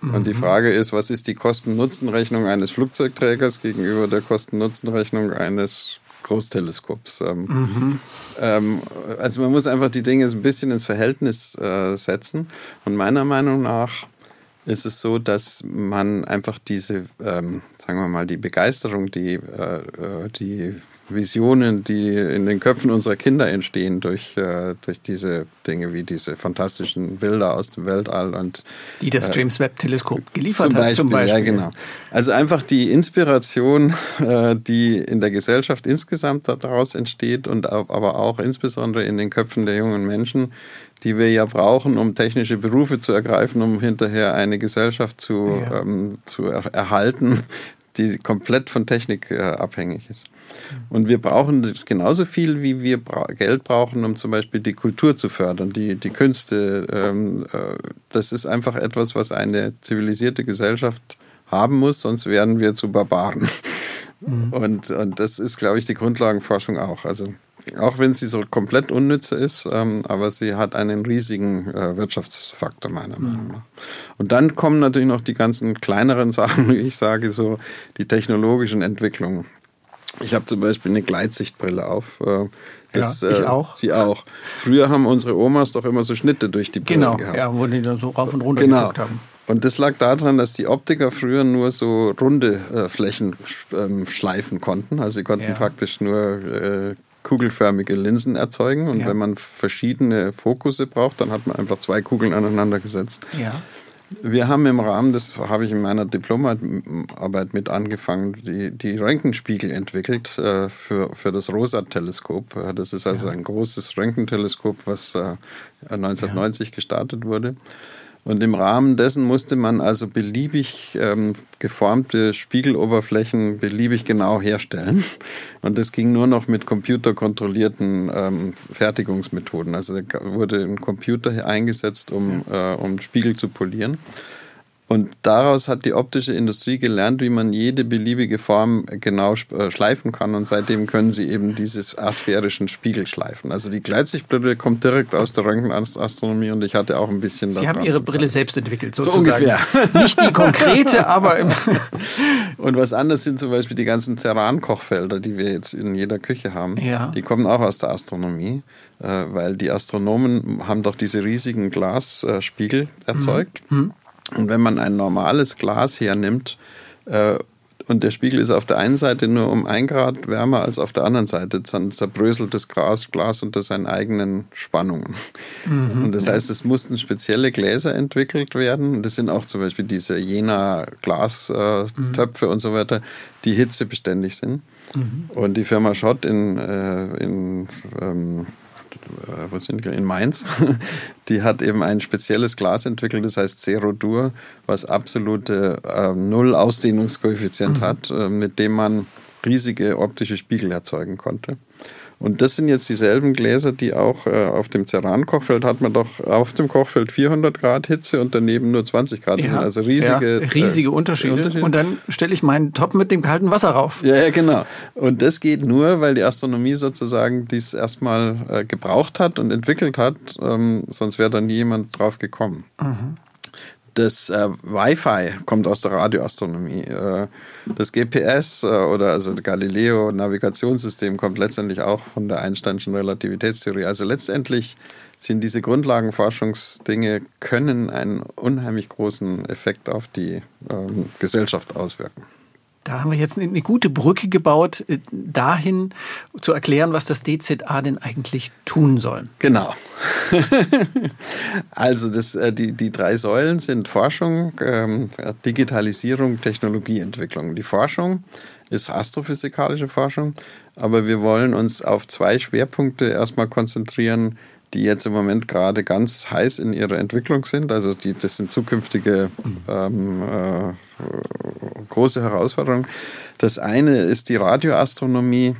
Und die mhm. Frage ist, was ist die Kosten-Nutzen-Rechnung eines Flugzeugträgers gegenüber der Kosten-Nutzen-Rechnung eines Großteleskops. Ähm, mhm. ähm, also man muss einfach die Dinge ein bisschen ins Verhältnis äh, setzen. Und meiner Meinung nach ist es so, dass man einfach diese, ähm, sagen wir mal, die Begeisterung, die, äh, äh die Visionen, die in den Köpfen unserer Kinder entstehen durch, äh, durch diese Dinge wie diese fantastischen Bilder aus dem Weltall und die das äh, James Webb Teleskop geliefert zum Beispiel, hat zum Beispiel. Ja, genau. Also einfach die Inspiration, äh, die in der Gesellschaft insgesamt daraus entsteht und aber auch insbesondere in den Köpfen der jungen Menschen, die wir ja brauchen, um technische Berufe zu ergreifen, um hinterher eine Gesellschaft zu, ja. ähm, zu er erhalten, die komplett von Technik äh, abhängig ist. Und wir brauchen das genauso viel, wie wir Geld brauchen, um zum Beispiel die Kultur zu fördern, die, die Künste. Ähm, äh, das ist einfach etwas, was eine zivilisierte Gesellschaft haben muss, sonst werden wir zu Barbaren. Mhm. Und, und das ist, glaube ich, die Grundlagenforschung auch. Also auch wenn sie so komplett unnütze ist, ähm, aber sie hat einen riesigen äh, Wirtschaftsfaktor meiner mhm. Meinung nach. Und dann kommen natürlich noch die ganzen kleineren Sachen, wie ich sage, so die technologischen Entwicklungen. Ich habe zum Beispiel eine Gleitsichtbrille auf. Äh, das, ja, ich äh, auch. Sie auch. Früher haben unsere Omas doch immer so Schnitte durch die Brille genau, gehabt. Genau, ja, wo die dann so rauf und runter genau. geguckt haben. Und das lag daran, dass die Optiker früher nur so runde äh, Flächen ähm, schleifen konnten. Also sie konnten ja. praktisch nur äh, kugelförmige Linsen erzeugen. Und ja. wenn man verschiedene Fokusse braucht, dann hat man einfach zwei Kugeln aneinander gesetzt. Ja. Wir haben im Rahmen, das habe ich in meiner Diplomarbeit mit angefangen, die, die Röntgenspiegel entwickelt äh, für, für das ROSA-Teleskop. Das ist also ja. ein großes Röntgenteleskop, was äh, 1990 ja. gestartet wurde. Und im Rahmen dessen musste man also beliebig ähm, geformte Spiegeloberflächen beliebig genau herstellen. Und das ging nur noch mit computerkontrollierten ähm, Fertigungsmethoden. Also wurde ein Computer eingesetzt, um, äh, um Spiegel zu polieren. Und daraus hat die optische Industrie gelernt, wie man jede beliebige Form genau äh, schleifen kann. Und seitdem können sie eben dieses asphärischen Spiegel schleifen. Also die Gleitsichtbrille kommt direkt aus der Röntgenastronomie und ich hatte auch ein bisschen. Sie haben Ihre Brille selbst entwickelt, sozusagen. So ungefähr. Nicht die konkrete, aber. Im und was anderes sind zum Beispiel die ganzen Ceran-Kochfelder, die wir jetzt in jeder Küche haben. Ja. Die kommen auch aus der Astronomie, äh, weil die Astronomen haben doch diese riesigen Glasspiegel erzeugt. Mhm. Und wenn man ein normales Glas hernimmt äh, und der Spiegel ist auf der einen Seite nur um ein Grad wärmer als auf der anderen Seite, dann zerbröselt das Glas, Glas unter seinen eigenen Spannungen. Mhm, und das heißt, es mussten spezielle Gläser entwickelt werden. Das sind auch zum Beispiel diese Jena Glastöpfe äh, mhm. und so weiter, die hitzebeständig sind. Mhm. Und die Firma Schott in, äh, in ähm, äh, wo sind die, in Mainz, die hat eben ein spezielles Glas entwickelt, das heißt Zero Dur, was absolute äh, Null-Ausdehnungskoeffizient mhm. hat, äh, mit dem man riesige optische Spiegel erzeugen konnte. Und das sind jetzt dieselben Gläser, die auch äh, auf dem Ceran-Kochfeld hat man doch auf dem Kochfeld 400 Grad Hitze und daneben nur 20 Grad. Ja, sind also riesige, ja, riesige äh, Unterschiede. Unterschiede. Und dann stelle ich meinen Topf mit dem kalten Wasser rauf. Ja, ja, genau. Und das geht nur, weil die Astronomie sozusagen dies erstmal äh, gebraucht hat und entwickelt hat. Ähm, sonst wäre da nie jemand drauf gekommen. Mhm. Das äh, Wi-Fi kommt aus der Radioastronomie. Äh, das GPS äh, oder also Galileo Navigationssystem kommt letztendlich auch von der Einsteinschen Relativitätstheorie. Also letztendlich sind diese Grundlagenforschungsdinge können einen unheimlich großen Effekt auf die ähm, Gesellschaft auswirken. Da haben wir jetzt eine gute Brücke gebaut, äh, dahin zu erklären, was das DZA denn eigentlich tun soll. Genau. also das, äh, die, die drei Säulen sind Forschung, ähm, Digitalisierung, Technologieentwicklung. Die Forschung ist astrophysikalische Forschung, aber wir wollen uns auf zwei Schwerpunkte erstmal konzentrieren, die jetzt im Moment gerade ganz heiß in ihrer Entwicklung sind. Also die, das sind zukünftige ähm, äh, große Herausforderungen. Das eine ist die Radioastronomie,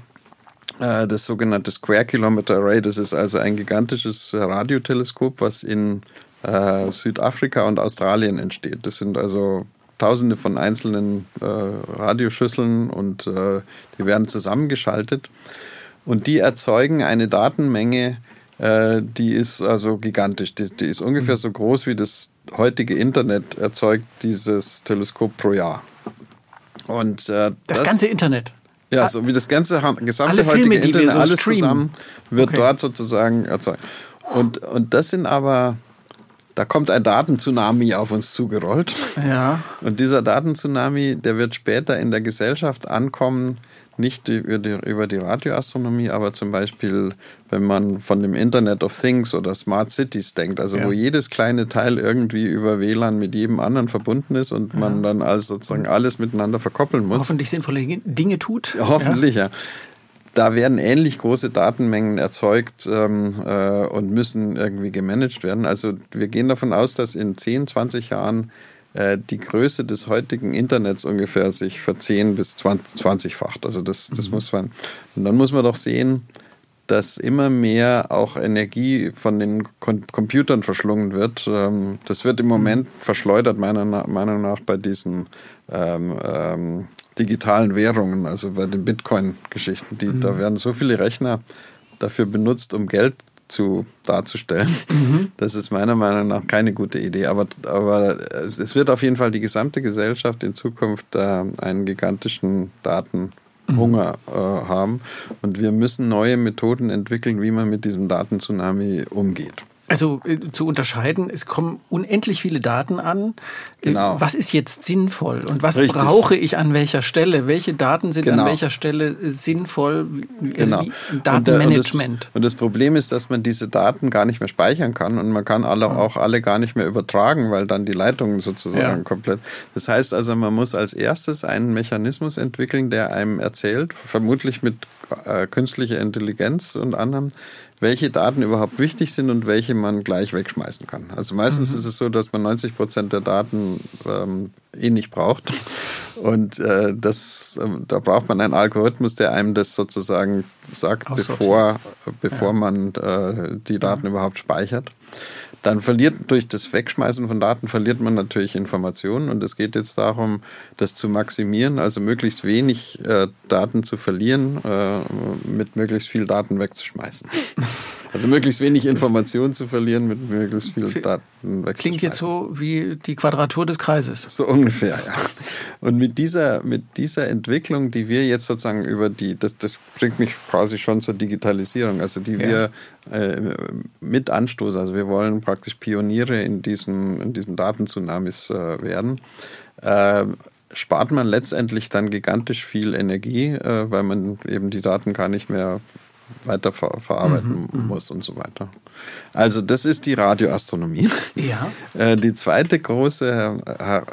äh, das sogenannte Square Kilometer Array. Das ist also ein gigantisches Radioteleskop, was in äh, Südafrika und Australien entsteht. Das sind also Tausende von einzelnen äh, Radioschüsseln und äh, die werden zusammengeschaltet. Und die erzeugen eine Datenmenge, äh, die ist also gigantisch. Die, die, ist ungefähr so groß wie das heutige Internet erzeugt dieses Teleskop pro Jahr. Und äh, das, das, ganze Internet. Ja, so wie das ganze gesamte heutige Internet, so alles streamen. zusammen wird okay. dort sozusagen erzeugt. Und, und das sind aber da kommt ein Datentsunami auf uns zugerollt. Ja. Und dieser Datentsunami, der wird später in der Gesellschaft ankommen, nicht über die, über die Radioastronomie, aber zum Beispiel, wenn man von dem Internet of Things oder Smart Cities denkt, also ja. wo jedes kleine Teil irgendwie über WLAN mit jedem anderen verbunden ist und ja. man dann also sozusagen alles miteinander verkoppeln muss. Hoffentlich sinnvolle Dinge tut. Ja, hoffentlich, ja. Da werden ähnlich große Datenmengen erzeugt ähm, äh, und müssen irgendwie gemanagt werden. Also wir gehen davon aus, dass in 10, 20 Jahren äh, die Größe des heutigen Internets ungefähr sich verzehn bis 20-facht. Also das, das mhm. muss man. Und dann muss man doch sehen, dass immer mehr auch Energie von den Computern verschlungen wird. Ähm, das wird im Moment mhm. verschleudert, meiner Meinung nach, bei diesen ähm, ähm, digitalen Währungen, also bei den Bitcoin-Geschichten. Mhm. Da werden so viele Rechner dafür benutzt, um Geld zu darzustellen. Mhm. Das ist meiner Meinung nach keine gute Idee. Aber, aber es wird auf jeden Fall die gesamte Gesellschaft in Zukunft äh, einen gigantischen Datenhunger mhm. äh, haben. Und wir müssen neue Methoden entwickeln, wie man mit diesem Datentsunami umgeht. Also äh, zu unterscheiden, es kommen unendlich viele Daten an. Äh, genau. Was ist jetzt sinnvoll und was Richtig. brauche ich an welcher Stelle? Welche Daten sind genau. an welcher Stelle äh, sinnvoll? Also genau. Datenmanagement. Und, das, und das Problem ist, dass man diese Daten gar nicht mehr speichern kann und man kann alle, auch alle gar nicht mehr übertragen, weil dann die Leitungen sozusagen ja. komplett. Das heißt also, man muss als erstes einen Mechanismus entwickeln, der einem erzählt, vermutlich mit äh, künstlicher Intelligenz und anderem, welche Daten überhaupt wichtig sind und welche man gleich wegschmeißen kann. Also meistens mhm. ist es so, dass man 90 Prozent der Daten ähm, eh nicht braucht. Und äh, das, äh, da braucht man einen Algorithmus, der einem das sozusagen sagt, bevor, bevor ja. man äh, die Daten ja. überhaupt speichert dann verliert durch das Wegschmeißen von Daten verliert man natürlich Informationen und es geht jetzt darum, das zu maximieren, also möglichst wenig äh, Daten zu verlieren, äh, mit möglichst viel Daten wegzuschmeißen. Also möglichst wenig Informationen zu verlieren, mit möglichst viel Daten wegzuschmeißen. Klingt jetzt so wie die Quadratur des Kreises. So ungefähr, ja. Und mit dieser, mit dieser Entwicklung, die wir jetzt sozusagen über die, das, das bringt mich quasi schon zur Digitalisierung, also die ja. wir äh, mit anstoßen. Also wir wollen praktisch Pioniere in diesen, in diesen Datentsunamis äh, werden. Äh, spart man letztendlich dann gigantisch viel Energie, äh, weil man eben die Daten gar nicht mehr weiter ver verarbeiten mhm, mhm, muss und so weiter. Also das ist die Radioastronomie. Ja. Äh, die zweite große Her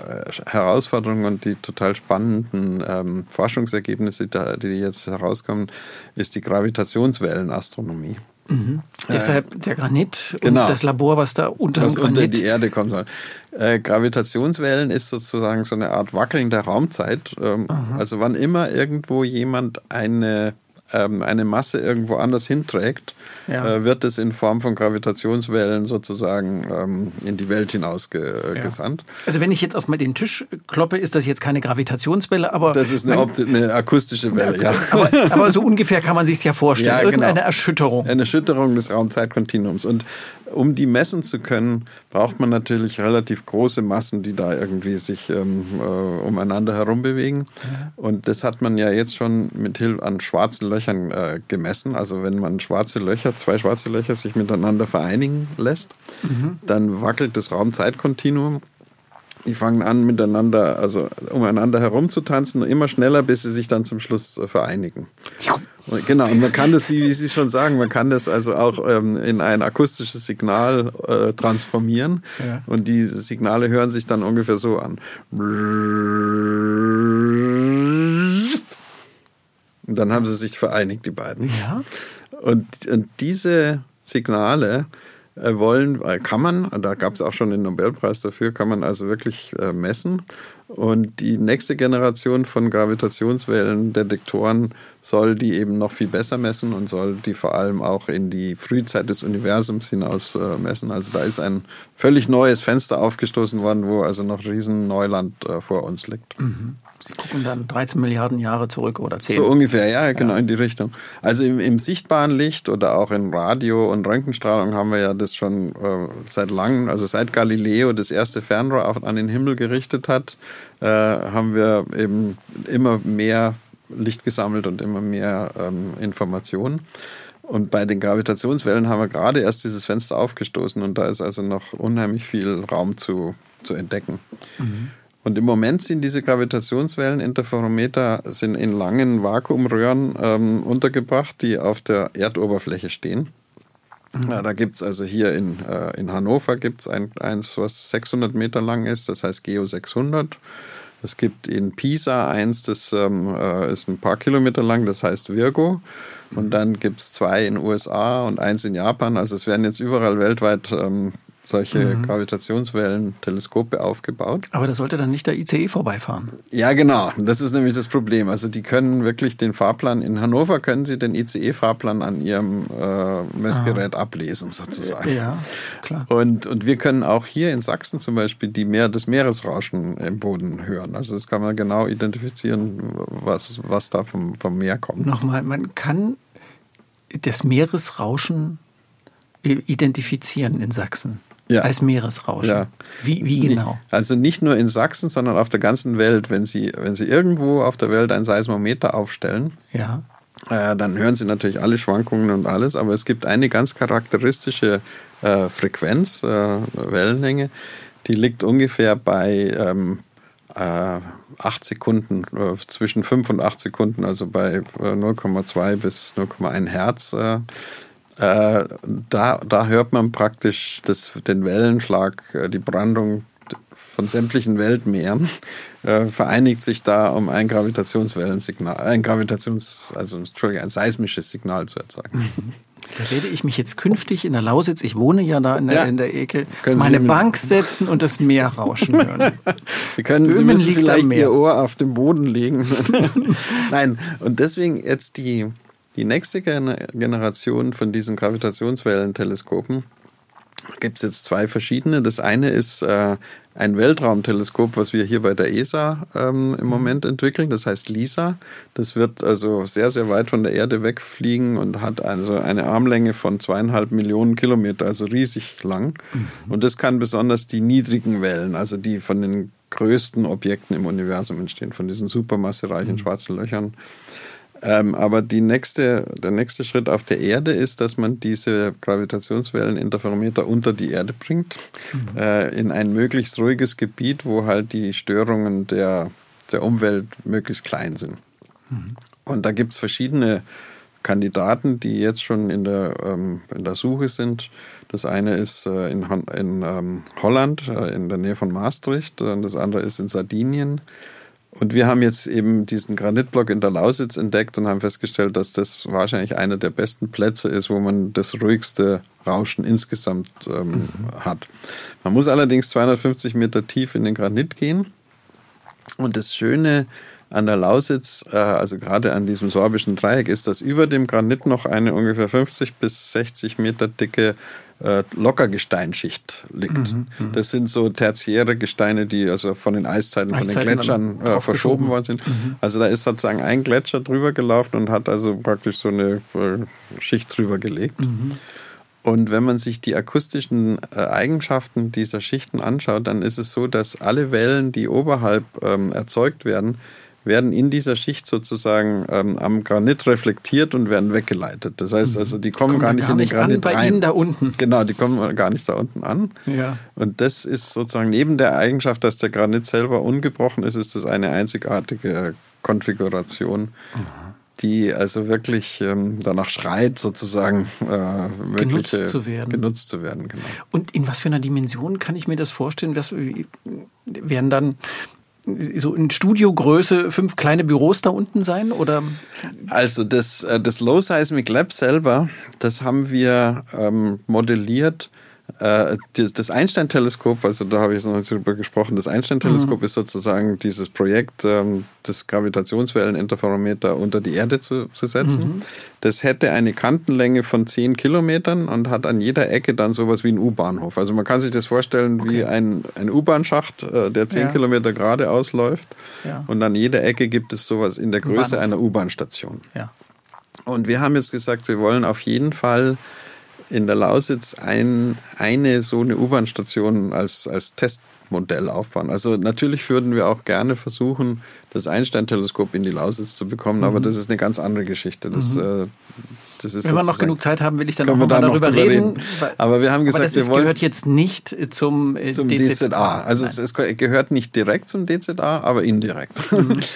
Herausforderung und die total spannenden ähm, Forschungsergebnisse, die jetzt herauskommen, ist die Gravitationswellenastronomie. Mhm. Äh, Deshalb der Granit genau. und das Labor, was da unter was unter die Erde kommen soll. Äh, Gravitationswellen ist sozusagen so eine Art Wackeln der Raumzeit. Ähm, also wann immer irgendwo jemand eine ähm, eine Masse irgendwo anders hinträgt, ja. äh, wird es in Form von Gravitationswellen sozusagen ähm, in die Welt hinausgesandt. Ja. Also wenn ich jetzt auf den Tisch kloppe, ist das jetzt keine Gravitationswelle, aber... Das ist eine, eine akustische Welle, ja. Aber, aber, so ungefähr kann man sich ja vorstellen. Ja, Irgendeine genau. Erschütterung. Eine Erschütterung des Raumzeitkontinuums. Und um die messen zu können, braucht man natürlich relativ große Massen, die da irgendwie sich ähm, äh, umeinander herum bewegen. Ja. Und das hat man ja jetzt schon mit Hilfe an schwarzen Löchern äh, gemessen. Also wenn man schwarze Löcher, zwei schwarze Löcher sich miteinander vereinigen lässt, mhm. dann wackelt das Raumzeitkontinuum. Die fangen an miteinander, also umeinander herumzutanzen, immer schneller, bis sie sich dann zum Schluss äh, vereinigen. Genau, und man kann das, wie Sie schon sagen, man kann das also auch ähm, in ein akustisches Signal äh, transformieren. Ja. Und die Signale hören sich dann ungefähr so an. Und dann haben sie sich vereinigt, die beiden. Ja. Und, und diese Signale äh, wollen, äh, kann man, da gab es auch schon den Nobelpreis dafür, kann man also wirklich äh, messen. Und die nächste Generation von Gravitationswellendetektoren soll die eben noch viel besser messen und soll die vor allem auch in die Frühzeit des Universums hinaus messen. Also da ist ein völlig neues Fenster aufgestoßen worden, wo also noch riesen Neuland vor uns liegt. Mhm. Sie gucken dann 13 Milliarden Jahre zurück oder 10. So ungefähr, ja, genau ja. in die Richtung. Also im, im, sichtbaren Licht oder auch in Radio- und Röntgenstrahlung haben wir ja das schon äh, seit langem, also seit Galileo das erste Fernrohr auf, an den Himmel gerichtet hat, äh, haben wir eben immer mehr Licht gesammelt und immer mehr ähm, Informationen. Und bei den Gravitationswellen haben wir gerade erst dieses Fenster aufgestoßen und da ist also noch unheimlich viel Raum zu, zu entdecken. Mhm. Und im Moment sind diese Gravitationswellen Interferometer sind in langen Vakuumröhren ähm, untergebracht, die auf der Erdoberfläche stehen. Mhm. Ja, da gibt es also hier in, äh, in Hannover gibt's ein, eins, was 600 Meter lang ist, das heißt Geo 600. Es gibt in Pisa eins, das ähm, äh, ist ein paar Kilometer lang, das heißt Virgo. Und mhm. dann gibt es zwei in den USA und eins in Japan. Also es werden jetzt überall weltweit ähm, solche mhm. Gravitationswellen-Teleskope aufgebaut. Aber da sollte dann nicht der ICE vorbeifahren. Ja, genau. Das ist nämlich das Problem. Also die können wirklich den Fahrplan, in Hannover können sie den ICE-Fahrplan an ihrem äh, Messgerät ah. ablesen sozusagen. Ja, klar. Und, und wir können auch hier in Sachsen zum Beispiel die Meer, das Meeresrauschen im Boden hören. Also das kann man genau identifizieren, was, was da vom, vom Meer kommt. Nochmal, man kann das Meeresrauschen identifizieren in Sachsen ja. als Meeresrauschen. Ja. Wie, wie genau? Also nicht nur in Sachsen, sondern auf der ganzen Welt. Wenn Sie, wenn Sie irgendwo auf der Welt ein Seismometer aufstellen, ja. äh, dann hören Sie natürlich alle Schwankungen und alles, aber es gibt eine ganz charakteristische äh, Frequenz, äh, Wellenlänge, die liegt ungefähr bei ähm, 8 äh, Sekunden, äh, zwischen 5 und 8 Sekunden, also bei 0,2 äh, bis 0,1 Hertz äh, da, da hört man praktisch das, den Wellenschlag, äh, die Brandung von sämtlichen Weltmeeren äh, vereinigt sich da, um ein Gravitationswellensignal, ein Gravitations, also Entschuldigung, ein seismisches Signal zu erzeugen. Da werde ich mich jetzt künftig in der Lausitz, ich wohne ja da in der, ja. in der Ecke, meine Bank setzen und das Meer rauschen hören. Sie können Sie müssen vielleicht Ihr Ohr auf den Boden legen. Nein, und deswegen jetzt die, die nächste Generation von diesen Gravitationswellenteleskopen gibt es jetzt zwei verschiedene. Das eine ist äh, ein Weltraumteleskop, was wir hier bei der ESA ähm, im mhm. Moment entwickeln. Das heißt LISA. Das wird also sehr, sehr weit von der Erde wegfliegen und hat also eine Armlänge von zweieinhalb Millionen Kilometer, also riesig lang. Mhm. Und das kann besonders die niedrigen Wellen, also die von den größten Objekten im Universum entstehen, von diesen supermassereichen mhm. schwarzen Löchern. Ähm, aber nächste, der nächste Schritt auf der Erde ist, dass man diese Gravitationswelleninterferometer unter die Erde bringt, mhm. äh, in ein möglichst ruhiges Gebiet, wo halt die Störungen der, der Umwelt möglichst klein sind. Mhm. Und da gibt es verschiedene Kandidaten, die jetzt schon in der, ähm, in der Suche sind. Das eine ist äh, in, in ähm, Holland, äh, in der Nähe von Maastricht, und das andere ist in Sardinien. Und wir haben jetzt eben diesen Granitblock in der Lausitz entdeckt und haben festgestellt, dass das wahrscheinlich einer der besten Plätze ist, wo man das ruhigste Rauschen insgesamt ähm, mhm. hat. Man muss allerdings 250 Meter tief in den Granit gehen. Und das Schöne an der Lausitz, äh, also gerade an diesem sorbischen Dreieck, ist, dass über dem Granit noch eine ungefähr 50 bis 60 Meter dicke äh, Lockergesteinsschicht liegt. Mhm, mhm, das sind so tertiäre Gesteine, die also von den Eiszeiten, Eiszeiten von den Gletschern äh, verschoben worden sind. Mhm. Also da ist sozusagen ein Gletscher drüber gelaufen und hat also praktisch so eine äh, Schicht drüber gelegt. Mhm. Und wenn man sich die akustischen äh, Eigenschaften dieser Schichten anschaut, dann ist es so, dass alle Wellen, die oberhalb ähm, erzeugt werden, werden in dieser Schicht sozusagen ähm, am Granit reflektiert und werden weggeleitet. Das heißt mhm. also, die kommen, kommen gar nicht gar in den Granit an bei rein. Ihnen da unten. Genau, die kommen gar nicht da unten an. Ja. Und das ist sozusagen neben der Eigenschaft, dass der Granit selber ungebrochen ist, ist das eine einzigartige Konfiguration. Mhm die also wirklich ähm, danach schreit, sozusagen äh, genutzt zu werden. Genutzt zu werden genau. Und in was für einer Dimension kann ich mir das vorstellen? Was werden dann so in Studiogröße fünf kleine Büros da unten sein? Oder? Also das, äh, das Low Seismic Lab selber, das haben wir ähm, modelliert äh, das Einstein-Teleskop, also da habe ich noch nicht drüber gesprochen, das Einstein-Teleskop mhm. ist sozusagen dieses Projekt, ähm, das Gravitationswelleninterferometer unter die Erde zu, zu setzen. Mhm. Das hätte eine Kantenlänge von 10 Kilometern und hat an jeder Ecke dann sowas wie ein U-Bahnhof. Also man kann sich das vorstellen okay. wie ein, ein U-Bahn-Schacht, äh, der 10 ja. Kilometer geradeaus läuft. Ja. Und an jeder Ecke gibt es sowas in der Größe einer U-Bahn-Station. Ja. Und wir haben jetzt gesagt, wir wollen auf jeden Fall in der Lausitz ein, eine so eine U-Bahn-Station als, als Testmodell aufbauen. Also natürlich würden wir auch gerne versuchen, das Einstein-Teleskop in die Lausitz zu bekommen, mhm. aber das ist eine ganz andere Geschichte. Das, mhm. äh, Wenn wir noch genug Zeit haben, will ich dann wir noch mal da noch darüber reden. reden. Aber wir haben gesagt, das wir wollen gehört jetzt nicht äh, zum, äh, zum DZA. Also es, es gehört nicht direkt zum DZA, aber indirekt. Mhm.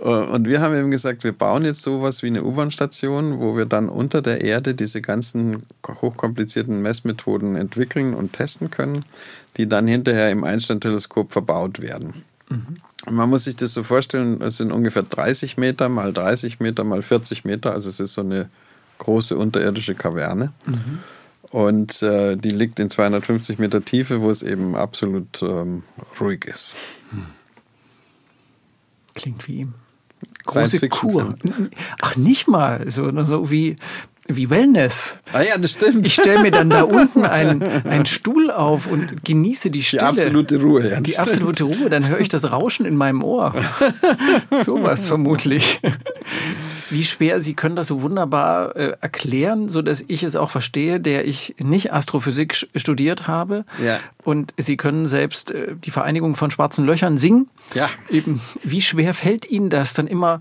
Und wir haben eben gesagt, wir bauen jetzt sowas wie eine U-Bahn-Station, wo wir dann unter der Erde diese ganzen hochkomplizierten Messmethoden entwickeln und testen können, die dann hinterher im Einstein-Teleskop verbaut werden. Und man muss sich das so vorstellen, es sind ungefähr 30 Meter mal 30 Meter mal 40 Meter, also es ist so eine große unterirdische Kaverne. Und äh, die liegt in 250 Meter Tiefe, wo es eben absolut ähm, ruhig ist. Klingt wie Science große Kur. Ach, nicht mal. So, so wie, wie Wellness. Ah ja, das stimmt. Ich stelle mir dann da unten einen, einen Stuhl auf und genieße die Stille. absolute Ruhe, ja, die stimmt. absolute Ruhe. Dann höre ich das Rauschen in meinem Ohr. Sowas vermutlich. Wie schwer, Sie können das so wunderbar äh, erklären, so dass ich es auch verstehe, der ich nicht Astrophysik studiert habe. Ja. Und Sie können selbst äh, die Vereinigung von schwarzen Löchern singen. Ja. Eben, wie schwer fällt Ihnen das dann immer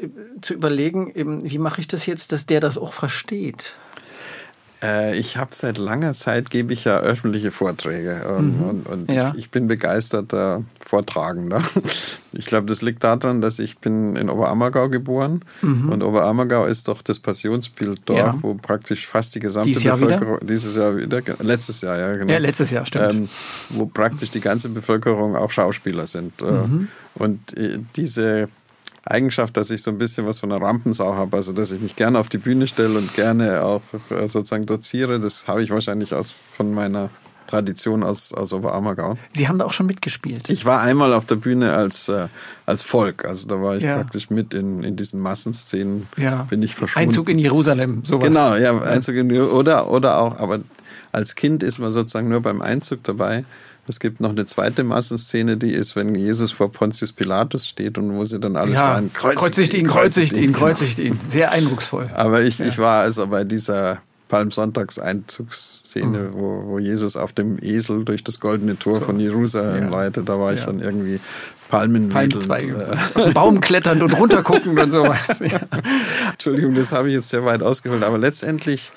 äh, zu überlegen, eben, wie mache ich das jetzt, dass der das auch versteht? Äh, ich habe seit langer Zeit, gebe ich ja öffentliche Vorträge ähm, und, und Ja. ich, ich bin begeisterter Vortragender. Ich glaube, das liegt daran, dass ich bin in Oberammergau geboren und Oberammergau ist doch das Passionsbilddorf, Ja. wo praktisch fast die gesamte Dieses Jahr? Bevölkerung, dieses Jahr wieder, letztes Jahr, ja genau. Ja, letztes Jahr, stimmt. Ähm, wo praktisch die ganze Bevölkerung auch Schauspieler sind. Äh, Mhm. Und äh, diese Eigenschaft, dass ich so ein bisschen was von einer Rampensau habe, also dass ich mich gerne auf die Bühne stelle und gerne auch äh, sozusagen doziere, das habe ich wahrscheinlich aus, von meiner Tradition aus, aus Oberammergau. Sie haben da auch schon mitgespielt. Ich war einmal auf der Bühne als, äh, als Volk, also da war ich Ja. praktisch mit in, in diesen Massenszenen, ja. bin ich verschwunden. Einzug in Jerusalem, sowas. Genau, ja, Einzug in oder oder auch, aber als Kind ist man sozusagen nur beim Einzug dabei. Es gibt noch eine zweite Massenszene, die ist, wenn Jesus vor Pontius Pilatus steht und wo sie dann alle Ja, schreien, kreuzigt ihn, kreuzigt ihn, kreuzigt ihn. Sehr eindrucksvoll. Aber ich, ich war also bei dieser Palmsonntagseinzugsszene, wo, wo Jesus auf dem Esel durch das goldene Tor von Jerusalem Ja. reitet, da war ich Ja. dann irgendwie Palmenwedelnd. Palmzweige. äh, Baum klettern und runtergucken und sowas. Ja. Entschuldigung, das habe ich jetzt sehr weit ausgeholt, aber letztendlich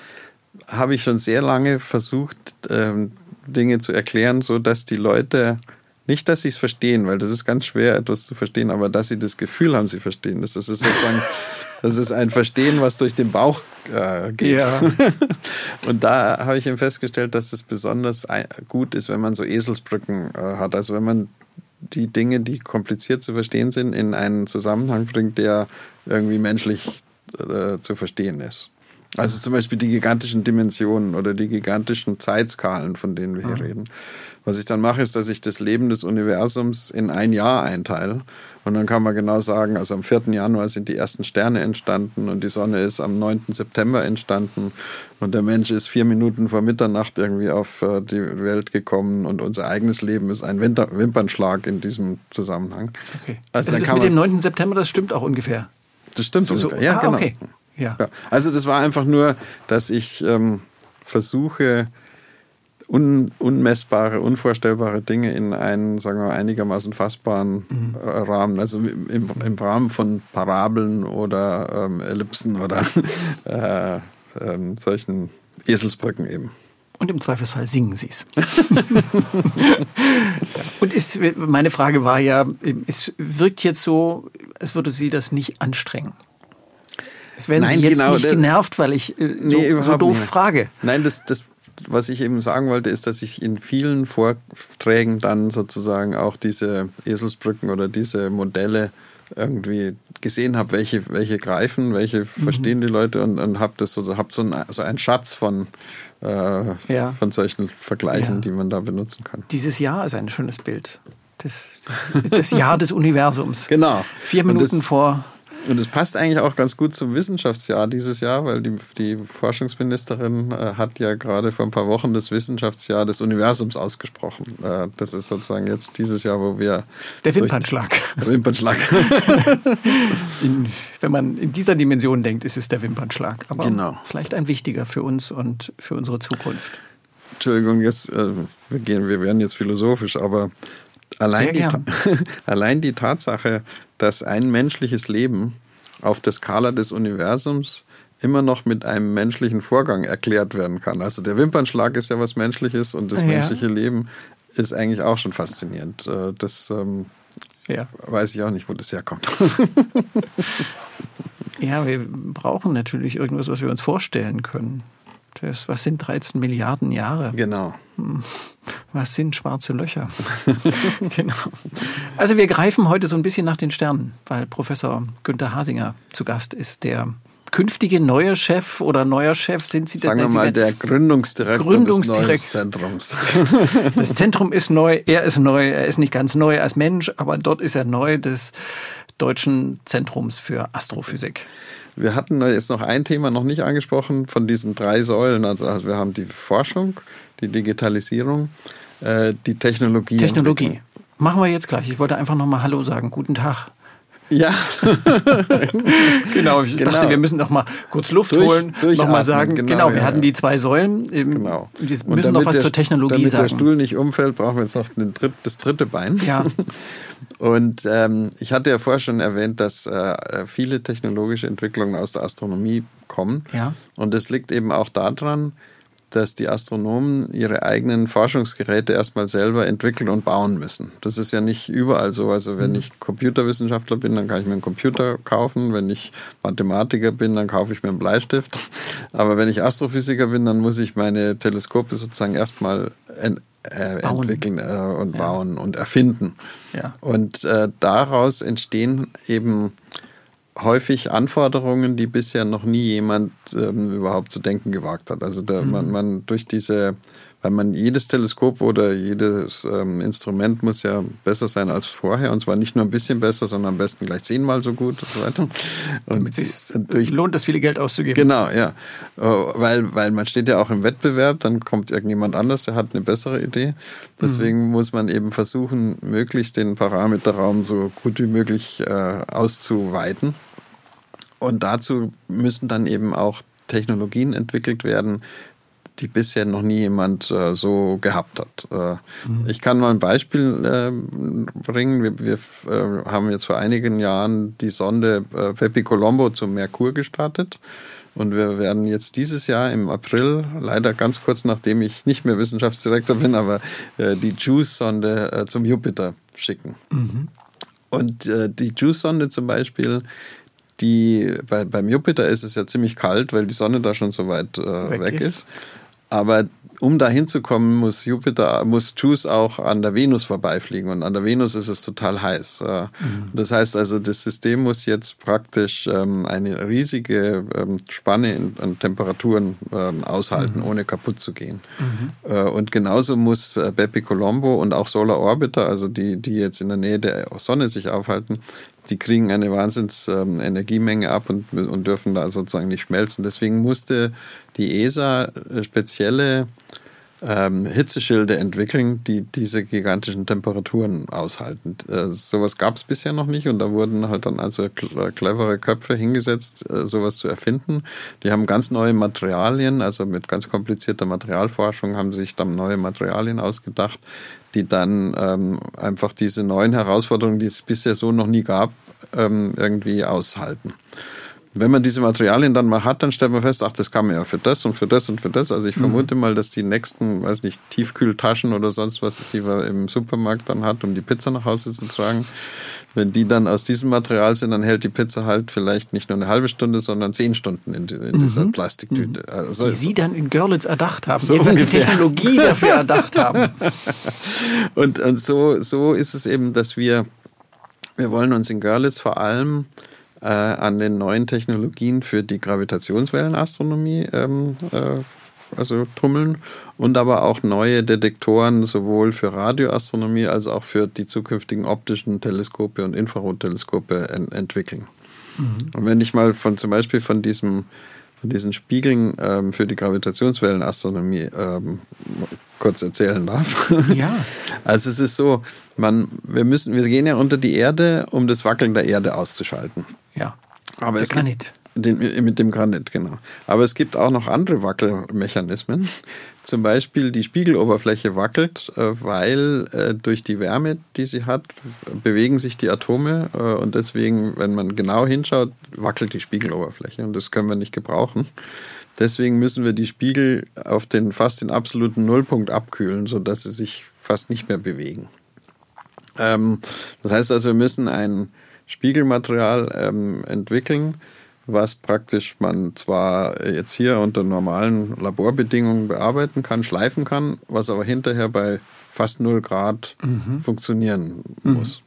habe ich schon sehr lange versucht, ähm, Dinge zu erklären, so dass die Leute nicht, dass sie es verstehen, weil das ist ganz schwer, etwas zu verstehen, aber dass sie das Gefühl haben, sie verstehen das. Das ist sozusagen, das ist ein Verstehen, was durch den Bauch äh, geht. Ja. Und da habe ich eben festgestellt, dass es besonders gut ist, wenn man so Eselsbrücken äh, hat. Also wenn man die Dinge, die kompliziert zu verstehen sind, in einen Zusammenhang bringt, der irgendwie menschlich äh, zu verstehen ist. Also zum Beispiel die gigantischen Dimensionen oder die gigantischen Zeitskalen, von denen wir hier reden. Was ich dann mache, ist, dass ich das Leben des Universums in ein Jahr einteile. Und dann kann man genau sagen, also am 4. Januar sind die ersten Sterne entstanden und die Sonne ist am 9. September entstanden und der Mensch ist vier Minuten vor Mitternacht irgendwie auf äh, die Welt gekommen und unser eigenes Leben ist ein Winter Wimpernschlag in diesem Zusammenhang. Okay. Also Also das mit dem man 9. September, das stimmt auch ungefähr. das stimmt So- so- ungefähr. Ja, ah, genau. okay. Ja. Ja, also das war einfach nur, dass ich ähm, versuche, un, unmessbare, unvorstellbare Dinge in einen, sagen wir mal, einigermaßen fassbaren Mhm. äh, Rahmen, also im, im Rahmen von Parabeln oder ähm, Ellipsen oder äh, ähm, solchen Eselsbrücken eben. Und im Zweifelsfall singen Sie es. Und ist, meine Frage war ja, es wirkt jetzt so, als würde Sie das nicht anstrengen. Es werden Nein, Sie jetzt genau, nicht genervt, weil ich äh, so, Nee, so überhaupt doof nicht. frage. Nein, das, das, was ich eben sagen wollte, ist, dass ich in vielen Vorträgen dann sozusagen auch diese Eselsbrücken oder diese Modelle irgendwie gesehen habe, welche, welche greifen, welche Mhm. verstehen die Leute und, und habe das so, hab so, ein, so einen Schatz von, äh, Ja. von solchen Vergleichen, Ja. die man da benutzen kann. Dieses Jahr ist ein schönes Bild. Das, das, das Jahr des Universums. Genau. Vier Minuten das- vor. Und es passt eigentlich auch ganz gut zum Wissenschaftsjahr dieses Jahr, weil die, die Forschungsministerin äh, hat ja gerade vor ein paar Wochen das Wissenschaftsjahr des Universums ausgesprochen. Äh, das ist sozusagen jetzt dieses Jahr, wo wir. Der Wimpernschlag. Der Wimpernschlag. In, wenn man in dieser Dimension denkt, ist es der Wimpernschlag. Aber Genau. vielleicht ein wichtiger für uns und für unsere Zukunft. Entschuldigung, jetzt, äh, wir, gehen, wir werden jetzt philosophisch, aber allein die, allein die Tatsache, dass ein menschliches Leben auf der Skala des Universums immer noch mit einem menschlichen Vorgang erklärt werden kann. Also der Wimpernschlag ist ja was Menschliches und das ja. menschliche Leben ist eigentlich auch schon faszinierend. Äh, das ähm, ja. weiß ich auch nicht, wo das herkommt. ja, wir brauchen natürlich irgendwas, was wir uns vorstellen können. Das, was sind 13 Milliarden Jahre? Genau. Hm. Was sind schwarze Löcher? genau. Also wir greifen heute so ein bisschen nach den Sternen, weil Professor Günther Hasinger zu Gast ist, der künftige neue Chef oder neuer Chef sind Sie Sagen wir mal der Gründungsdirektor, Gründungsdirektor des Zentrums. Das Zentrum ist neu, er ist neu, er ist nicht ganz neu als Mensch, aber dort ist er neu des Deutschen Zentrums für Astrophysik. Wir hatten jetzt noch ein Thema noch nicht angesprochen von diesen drei Säulen. Also, also wir haben die Forschung, die Digitalisierung, äh, die Technologie. Technologie. Machen wir jetzt gleich. Ich wollte einfach nochmal Hallo sagen. Guten Tag. Ja. genau, ich genau. dachte, wir müssen noch mal kurz Luft Durch, holen, noch mal sagen, genau, genau wir ja. hatten die zwei Säulen, genau. wir müssen noch was der, zur Technologie damit sagen. Damit der Stuhl nicht umfällt, brauchen wir jetzt noch Dritt, das dritte Bein. Ja. Und ähm, ich hatte ja vorher schon erwähnt, dass äh, viele technologische Entwicklungen aus der Astronomie kommen. Ja. Und das liegt eben auch daran, dass die Astronomen ihre eigenen Forschungsgeräte erstmal selber entwickeln und bauen müssen. Das ist ja nicht überall so. Also wenn mhm. ich Computerwissenschaftler bin, dann kann ich mir einen Computer kaufen. Wenn ich Mathematiker bin, dann kaufe ich mir einen Bleistift. Aber wenn ich Astrophysiker bin, dann muss ich meine Teleskope sozusagen erstmal ent äh, entwickeln äh, und ja. bauen und erfinden. Ja. Und äh, daraus entstehen eben häufig Anforderungen, die bisher noch nie jemand ähm, überhaupt zu denken gewagt hat. Also da, mhm. man, man durch diese, weil man jedes Teleskop oder jedes ähm, Instrument muss ja besser sein als vorher und zwar nicht nur ein bisschen besser, sondern am besten gleich zehnmal so gut und so weiter. Und Damit es durch, lohnt, das viele Geld auszugeben. Genau, ja, oh, weil weil man steht ja auch im Wettbewerb, dann kommt irgendjemand anders, der hat eine bessere Idee. Deswegen mhm. muss man eben versuchen, möglichst den Parameterraum so gut wie möglich äh, auszuweiten. Und dazu müssen dann eben auch Technologien entwickelt werden, die bisher noch nie jemand äh, so gehabt hat. Äh, mhm. Ich kann mal ein Beispiel äh, bringen. Wir, wir äh, haben jetzt vor einigen Jahren die Sonde äh, Pepi Colombo zum Merkur gestartet. Und wir werden jetzt dieses Jahr im April, leider ganz kurz nachdem ich nicht mehr Wissenschaftsdirektor bin, aber äh, die JUICE-Sonde zum Jupiter schicken. Mhm. Und die JUICE-Sonde zum Beispiel, die, bei, beim Jupiter ist es ja ziemlich kalt, weil die Sonne da schon so weit äh, weg, weg, ist. ist. Aber um da hinzukommen, muss Jupiter, muss JUICE auch an der Venus vorbeifliegen. Und an der Venus ist es total heiß. Mhm. Das heißt also, das System muss jetzt praktisch ähm, eine riesige ähm, Spanne an Temperaturen ähm, aushalten, mhm. ohne kaputt zu gehen. Mhm. Äh, und genauso muss äh, Bepi Colombo und auch Solar Orbiter, also die, die jetzt in der Nähe der Sonne sich aufhalten, die kriegen eine Wahnsinns ähm, Energiemenge ab und, und dürfen da sozusagen nicht schmelzen. Deswegen musste die ESA spezielle ähm, Hitzeschilde entwickeln, die diese gigantischen Temperaturen aushalten. Äh, sowas gab es bisher noch nicht und da wurden halt dann also clevere Köpfe hingesetzt, äh, sowas zu erfinden. Die haben ganz neue Materialien, also mit ganz komplizierter Materialforschung haben sich dann neue Materialien ausgedacht, die dann ähm, einfach diese neuen Herausforderungen, die es bisher so noch nie gab, ähm, irgendwie aushalten. Wenn man diese Materialien dann mal hat, dann stellt man fest, ach, das kann man ja für das und für das und für das. Also ich mhm. vermute mal, dass die nächsten, weiß nicht, Tiefkühltaschen oder sonst was, die man im Supermarkt dann hat, um die Pizza nach Hause zu tragen, wenn die dann aus diesem Material sind, dann hält die Pizza halt vielleicht nicht nur eine halbe Stunde, sondern zehn Stunden in, in mhm. dieser Plastiktüte. Mhm. Also die Sie dann in Görlitz erdacht haben, so was die Technologie dafür erdacht haben. und und so, so ist es eben, dass wir, wir wollen uns in Görlitz vor allem äh, an den neuen Technologien für die Gravitationswellenastronomie ähm, äh, also tummeln und aber auch neue Detektoren sowohl für Radioastronomie als auch für die zukünftigen optischen Teleskope und Infrarotteleskope ent entwickeln. Mhm. Und wenn ich mal von zum Beispiel von diesem von diesen Spiegeln ähm, für die Gravitationswellenastronomie ähm, kurz erzählen darf. Ja. Also es ist so, man, wir müssen, wir gehen ja unter die Erde, um das Wackeln der Erde auszuschalten. Ja. Aber der es Granit. Den, mit dem Granit, genau. Aber es gibt auch noch andere Wackelmechanismen. Zum Beispiel die Spiegeloberfläche wackelt, äh, weil äh, durch die Wärme, die sie hat, bewegen sich die Atome äh, und deswegen, wenn man genau hinschaut, wackelt die Spiegeloberfläche und das können wir nicht gebrauchen. Deswegen müssen wir die Spiegel auf den fast den absoluten Nullpunkt abkühlen, sodass sie sich fast nicht mehr bewegen. Ähm, das heißt also, wir müssen ein Spiegelmaterial ähm, entwickeln, was praktisch man zwar jetzt hier unter normalen Laborbedingungen bearbeiten kann, schleifen kann, was aber hinterher bei fast 0 Grad mhm. funktionieren mhm. muss.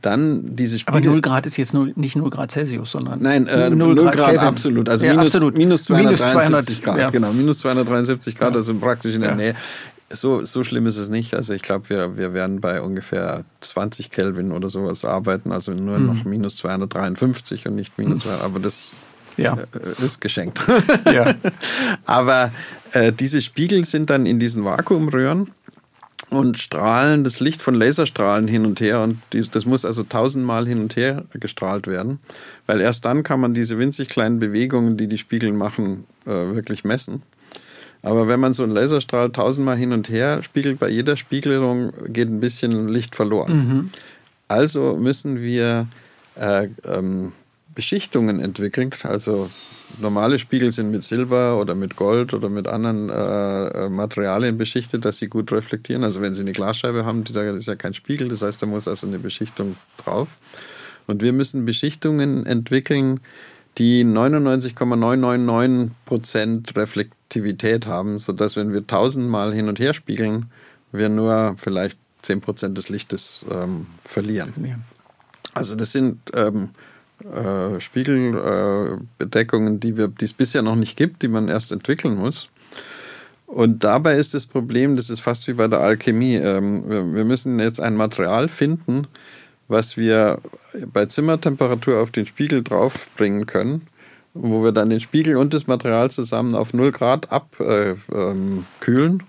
Dann diese Spiegel. Aber 0 Grad ist jetzt nur, nicht 0 Grad Celsius, sondern. Nein, äh, 0, 0 Grad, Grad absolut. Also ja, minus, absolut. minus 273 Grad. Ja. Genau, minus 273 Grad, also praktisch in der Nähe so, so schlimm ist es nicht. Also ich glaube, wir, wir werden bei ungefähr 20 Kelvin oder sowas arbeiten, also nur mhm. noch minus 253 und nicht minus, mhm. aber das ja. Äh, ist geschenkt. Ja. aber äh, diese Spiegel sind dann in diesen Vakuumröhren und strahlen das Licht von Laserstrahlen hin und her und das muss also tausendmal hin und her gestrahlt werden, weil erst dann kann man diese winzig kleinen Bewegungen, die die Spiegel machen, äh, wirklich messen. Aber wenn man so einen Laserstrahl tausendmal hin und her spiegelt, bei jeder Spiegelung geht ein bisschen Licht verloren. Mhm. Also müssen wir äh, ähm, Beschichtungen entwickeln. Also normale Spiegel sind mit Silber oder mit Gold oder mit anderen äh, äh Materialien beschichtet, dass sie gut reflektieren. Also wenn sie eine Glasscheibe haben, da ist ja kein Spiegel, das heißt, da muss also eine Beschichtung drauf. Und wir müssen Beschichtungen entwickeln, die 99,999 Prozent reflektieren Aktivität haben, sodass, wenn wir tausendmal hin und her spiegeln, wir nur vielleicht 10% des Lichtes ähm, verlieren. Also das sind ähm, äh, Spiegelbedeckungen, äh, die, die es bisher noch nicht gibt, die man erst entwickeln muss. Und dabei ist das Problem, das ist fast wie bei der Alchemie. Ähm, wir müssen jetzt ein Material finden, was wir bei Zimmertemperatur auf den Spiegel draufbringen können wo wir dann den Spiegel und das Material zusammen auf 0 Grad abkühlen äh, ähm,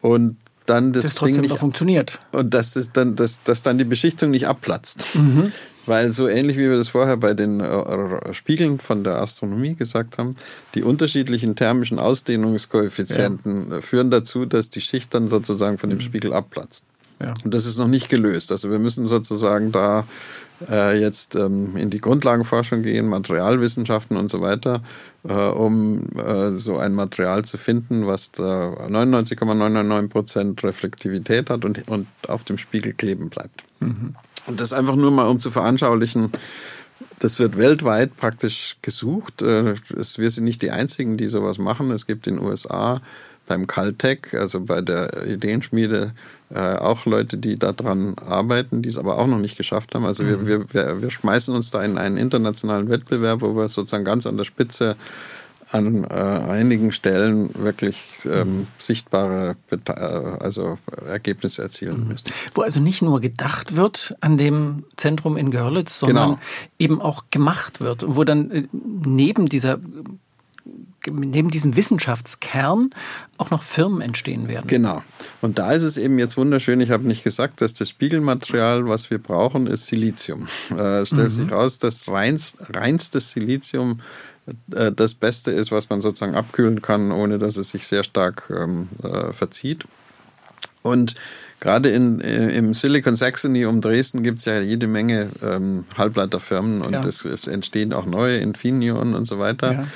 und dann das, das trotzdem Ding nicht, funktioniert. Und dass, das dann, dass, dass dann die Beschichtung nicht abplatzt. Mhm. Weil so ähnlich wie wir das vorher bei den äh, Spiegeln von der Astronomie gesagt haben, die unterschiedlichen thermischen Ausdehnungskoeffizienten ja. führen dazu, dass die Schicht dann sozusagen von dem mhm. Spiegel abplatzt. Ja. Und das ist noch nicht gelöst. Also wir müssen sozusagen da äh, jetzt ähm, in die Grundlagenforschung gehen, Materialwissenschaften und so weiter, äh, um äh, so ein Material zu finden, was 99,999 Prozent Reflektivität hat und, und auf dem Spiegel kleben bleibt. Mhm. Und das einfach nur mal, um zu veranschaulichen, das wird weltweit praktisch gesucht. Äh, wir sind nicht die Einzigen, die sowas machen. Es gibt in den USA beim Caltech, also bei der Ideenschmiede, äh, auch Leute, die daran arbeiten, die es aber auch noch nicht geschafft haben. Also mhm. wir, wir, wir schmeißen uns da in einen internationalen Wettbewerb, wo wir sozusagen ganz an der Spitze an äh, einigen Stellen wirklich ähm, mhm. sichtbare äh, also Ergebnisse erzielen mhm. müssen. Wo also nicht nur gedacht wird an dem Zentrum in Görlitz, sondern genau. eben auch gemacht wird. Und wo dann äh, neben dieser neben diesem Wissenschaftskern auch noch Firmen entstehen werden. Genau. Und da ist es eben jetzt wunderschön, ich habe nicht gesagt, dass das Spiegelmaterial, was wir brauchen, ist Silizium. Äh, es stellt mhm. sich raus, dass reins, reinstes Silizium äh, das Beste ist, was man sozusagen abkühlen kann, ohne dass es sich sehr stark ähm, äh, verzieht. Und gerade in, äh, im Silicon Saxony um Dresden gibt es ja jede Menge ähm, Halbleiterfirmen und ja. es, es, entstehen auch neue Infineon und so weiter. Ja.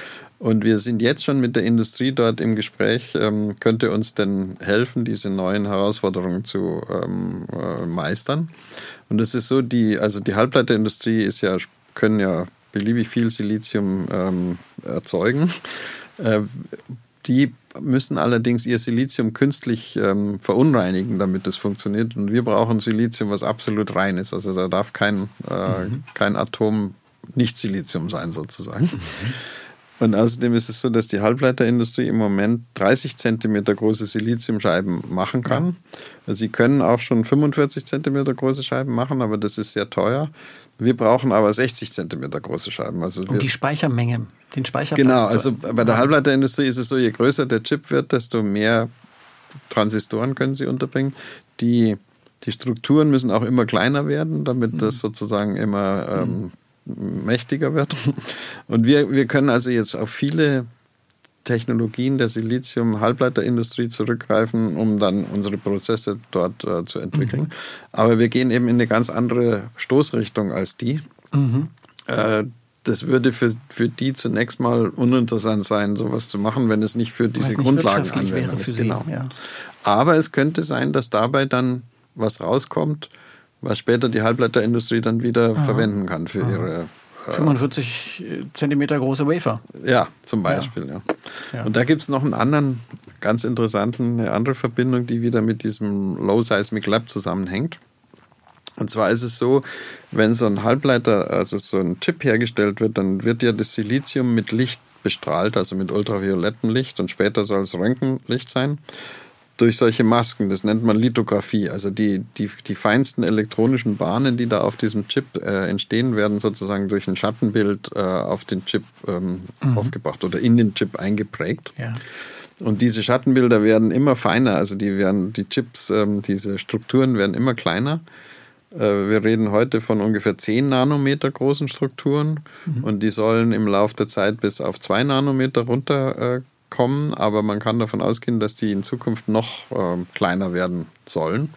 Und wir sind jetzt schon mit der Industrie dort im Gespräch, ähm, könnte uns denn helfen, diese neuen Herausforderungen zu ähm, äh, meistern. Und es ist so, die, also die Halbleiterindustrie ist ja, können ja beliebig viel Silizium ähm, erzeugen. Äh, die müssen allerdings ihr Silizium künstlich ähm, verunreinigen, damit das funktioniert. Und wir brauchen Silizium, was absolut rein ist. Also da darf kein, äh, mhm. kein Atom nicht Silizium sein, sozusagen. Mhm. Und außerdem ist es so, dass die Halbleiterindustrie im Moment 30 Zentimeter große Siliziumscheiben machen kann. Ja. Sie können auch schon 45 Zentimeter große Scheiben machen, aber das ist sehr teuer. Wir brauchen aber 60 Zentimeter große Scheiben. Also Und die Speichermenge, den Speicherplatz. Genau, also bei der Halbleiterindustrie ist es so, je größer der Chip wird, desto mehr Transistoren können sie unterbringen. Die, die Strukturen müssen auch immer kleiner werden, damit mhm. das sozusagen immer ähm, mächtiger wird. Und wir, wir können also jetzt auf viele Technologien der Silizium-Halbleiterindustrie zurückgreifen, um dann unsere Prozesse dort äh, zu entwickeln. Mhm. Aber wir gehen eben in eine ganz andere Stoßrichtung als die. Mhm. Äh, das würde für, für die zunächst mal uninteressant sein, sowas zu machen, wenn es nicht für diese Grundlagenanwendung ist. Genau. Ja. Aber es könnte sein, dass dabei dann was rauskommt, was später die Halbleiterindustrie dann wieder Aha. verwenden kann für Aha. ihre 45 äh, Zentimeter große Wafer. Ja, zum Beispiel, ja. ja. Und da gibt es noch einen anderen, ganz interessanten, eine andere Verbindung, die wieder mit diesem Low Seismic Lab zusammenhängt. Und zwar ist es so, wenn so ein Halbleiter, also so ein Chip hergestellt wird, dann wird ja das Silizium mit Licht bestrahlt, also mit ultraviolettem Licht und später soll es Röntgenlicht sein durch solche Masken. Das nennt man Lithografie. Also die, die, die feinsten elektronischen Bahnen, die da auf diesem Chip äh, entstehen, werden sozusagen durch ein Schattenbild äh, auf den Chip ähm, mhm. aufgebracht oder in den Chip eingeprägt. Ja. Und diese Schattenbilder werden immer feiner, also die werden, die Chips, ähm, diese Strukturen werden immer kleiner. Äh, wir reden heute von ungefähr 10 Nanometer großen Strukturen mhm. und die sollen im Laufe der Zeit bis auf 2 Nanometer runter kommen, aber man kann davon ausgehen, dass die in Zukunft noch äh, kleiner werden sollen.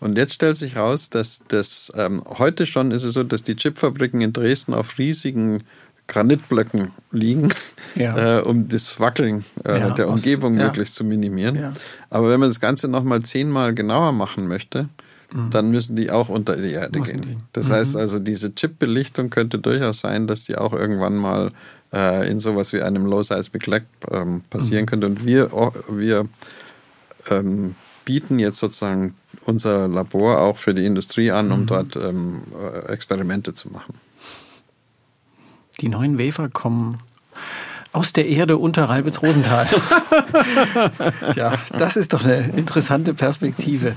Und jetzt stellt sich heraus, dass das ähm, heute schon ist es so, dass die Chipfabriken in Dresden auf riesigen Granitblöcken liegen, ja. äh, um das Wackeln äh, ja, der Umgebung aus, ja. möglichst zu minimieren. Aber wenn man das Ganze nochmal zehnmal genauer machen möchte, mhm. dann müssen die auch unter die Erde Mussten gehen. Die. Das mhm. heißt also, diese Chipbelichtung könnte durchaus sein, dass die auch irgendwann mal äh, in sowas wie einem Low-Seismic Lag ähm, passieren mhm. könnte. Und wir, oh, wir ähm, bieten jetzt sozusagen unser Labor auch für die Industrie an, um mhm. dort ähm, äh, Experimente zu machen. Die neuen Wafer kommen aus der Erde unter Ralbitz-Rosenthal. ja, das ist doch eine interessante Perspektive.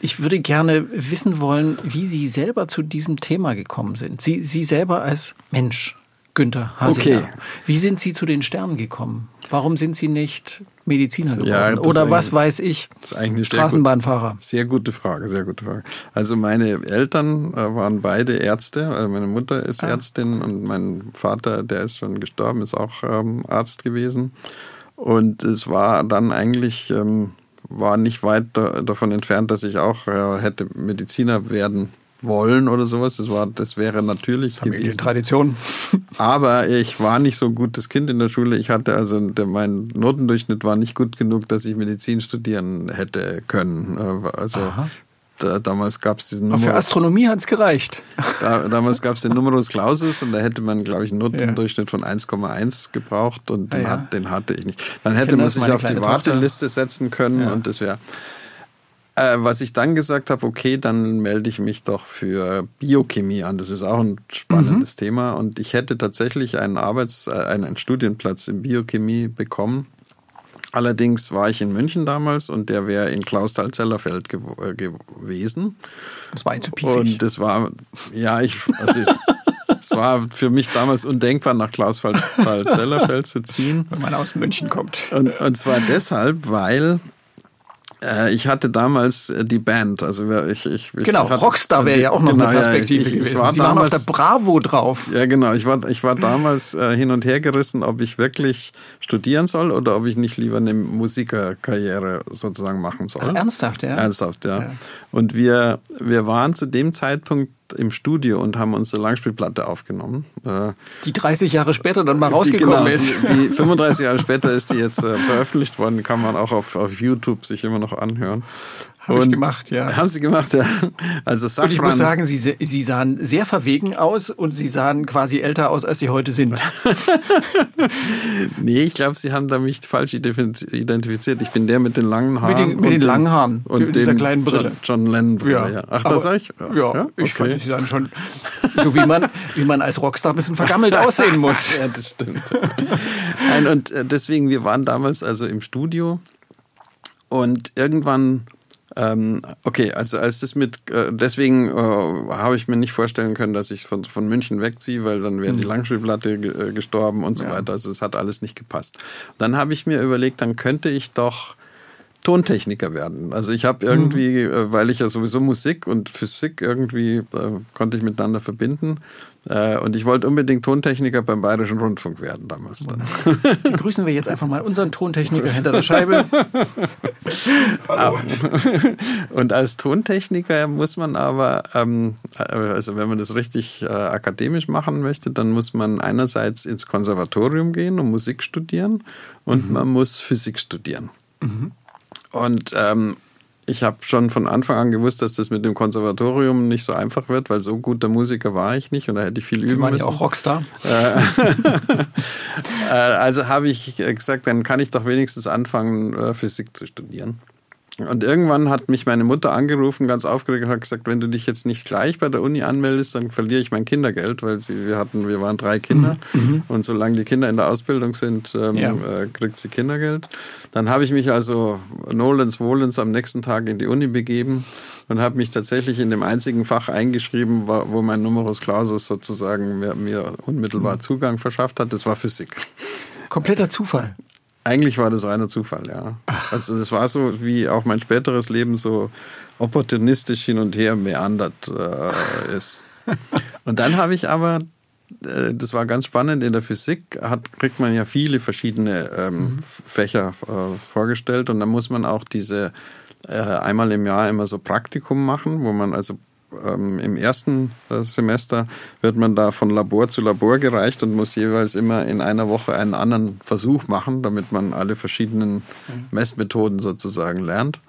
Ich würde gerne wissen wollen, wie Sie selber zu diesem Thema gekommen sind. Sie, Sie selber als Mensch, Günther Hasinger. Okay. Wie sind Sie zu den Sternen gekommen? Warum sind Sie nicht Mediziner geworden? Ja, Oder was weiß ich? Das ist eigentlich Straßenbahnfahrer. Sehr, gut, sehr, gute Frage, sehr gute Frage. Also meine Eltern äh, waren beide Ärzte. Also meine Mutter ist ah. Ärztin und mein Vater, der ist schon gestorben, ist auch ähm, Arzt gewesen. Und es war dann eigentlich ähm, war nicht weit davon entfernt, dass ich auch äh, hätte Mediziner werden wollen oder sowas. Das, war, das wäre natürlich. Tradition. Aber ich war nicht so ein gutes Kind in der Schule. Ich hatte also, mein Notendurchschnitt war nicht gut genug, dass ich Medizin studieren hätte können. Äh, also da, damals gab es diesen Numerus, für Astronomie hat es gereicht. Da, damals gab es den Numerus Clausus und da hätte man, glaube ich, einen Notendurchschnitt von 1,1 gebraucht und den, ja, ja. Hat, den, hatte ich nicht. Dann hätte man sich auf die Warteliste setzen können ja. und das wäre äh, was ich dann gesagt habe, okay, dann melde ich mich doch für Biochemie an. Das ist auch ein spannendes mhm. Thema. Und ich hätte tatsächlich einen Arbeits-, äh, einen Studienplatz in Biochemie bekommen. Allerdings war ich in München damals und der wäre in Klausthal-Zellerfeld gew äh, gewesen. Das war ein zu piefig. Und das war, ja, ich, also es war für mich damals undenkbar, nach Klausthal-Zellerfeld zu ziehen. Wenn man aus München kommt. Und, und zwar deshalb, weil äh, ich hatte damals äh, die Band, also ich, ich, ich genau hatte, Rockstar wäre ja auch noch genau, eine Perspektive ja, ich, gewesen. War Sie damals, waren auf der Bravo drauf. Ja, genau. Ich war, ich war damals äh, hin und her gerissen, ob ich wirklich studieren soll oder ob ich nicht lieber eine Musikerkarriere sozusagen machen soll. Ach, ernsthaft, ja. Ernsthaft, ja. ja. Und wir, wir waren zu dem Zeitpunkt im Studio und haben unsere Langspielplatte aufgenommen. Äh, die 30 Jahre später dann mal rausgekommen die, genau, ist. Die, die 35 Jahre später ist die jetzt äh, veröffentlicht worden, kann man auch auf, auf YouTube sich immer noch anhören. Habe ich gemacht, ja. Haben Sie gemacht, ja. Also Safran. Und ich muss sagen, Sie, Sie sahen sehr verwegen aus und Sie sahen quasi älter aus, als Sie heute sind. nee, ich glaube, Sie haben da mich falsch identifiziert. Ich bin der mit den langen Haaren. Mit den, mit den langen Haaren. Und mit dieser kleinen Brille. John, John Lennon Brille, ja. ja. Ach, das sag ich? Ja, ja? Okay. ich fand, Sie sahen schon so, wie man, wie man als Rockstar ein bisschen vergammelt aussehen muss. ja, das stimmt. Nein, und äh, deswegen, wir waren damals also im Studio und irgendwann ähm, okay, also als das mit, äh, deswegen äh, habe ich mir nicht vorstellen können, dass ich von, von München wegziehe, weil dann wäre die hm. Langspielplatte ge äh, gestorben und so ja. weiter. Also es hat alles nicht gepasst. Dann habe ich mir überlegt, dann könnte ich doch Tontechniker werden. Also ich habe irgendwie, mhm. weil ich ja sowieso Musik und Physik irgendwie äh, konnte ich miteinander verbinden. Äh, und ich wollte unbedingt Tontechniker beim Bayerischen Rundfunk werden damals. Dann. Begrüßen wir jetzt einfach mal unseren Tontechniker hinter der Scheibe. und als Tontechniker muss man aber, ähm, also wenn man das richtig äh, akademisch machen möchte, dann muss man einerseits ins Konservatorium gehen und Musik studieren und mhm. man muss Physik studieren. Mhm. Und ähm, ich habe schon von Anfang an gewusst, dass das mit dem Konservatorium nicht so einfach wird, weil so guter Musiker war ich nicht und da hätte ich viel Sie üben waren müssen. ja auch Rockstar. Äh, äh, also habe ich gesagt, dann kann ich doch wenigstens anfangen, äh, Physik zu studieren. Und irgendwann hat mich meine Mutter angerufen, ganz aufgeregt, und hat gesagt, wenn du dich jetzt nicht gleich bei der Uni anmeldest, dann verliere ich mein Kindergeld, weil sie, wir hatten, wir waren drei Kinder mhm. mhm. und solange die Kinder in der Ausbildung sind, ähm, ja. äh, kriegt sie Kindergeld. Dann habe ich mich also Nolens Wohlens am nächsten Tag in die Uni begeben und habe mich tatsächlich in dem einzigen Fach eingeschrieben, wo mein Numerus Clausus sozusagen mir, mir unmittelbar mhm. Zugang verschafft hat. Das war Physik. Kompletter Zufall. Eigentlich war das reiner Zufall, ja. Also das war so, wie auch mein späteres Leben so opportunistisch hin und her meandert äh, ist. Und dann habe ich aber, äh, das war ganz spannend, in der Physik hat, kriegt man ja viele verschiedene ähm, mhm. Fächer äh, vorgestellt und dann muss man auch diese äh, einmal im Jahr immer so Praktikum machen, wo man also ähm, im ersten äh, Semester wird man da von Labor zu Labor gereicht und muss jeweils immer in einer Woche einen anderen Versuch machen, damit man alle verschiedenen mhm. Messmethoden sozusagen lernt.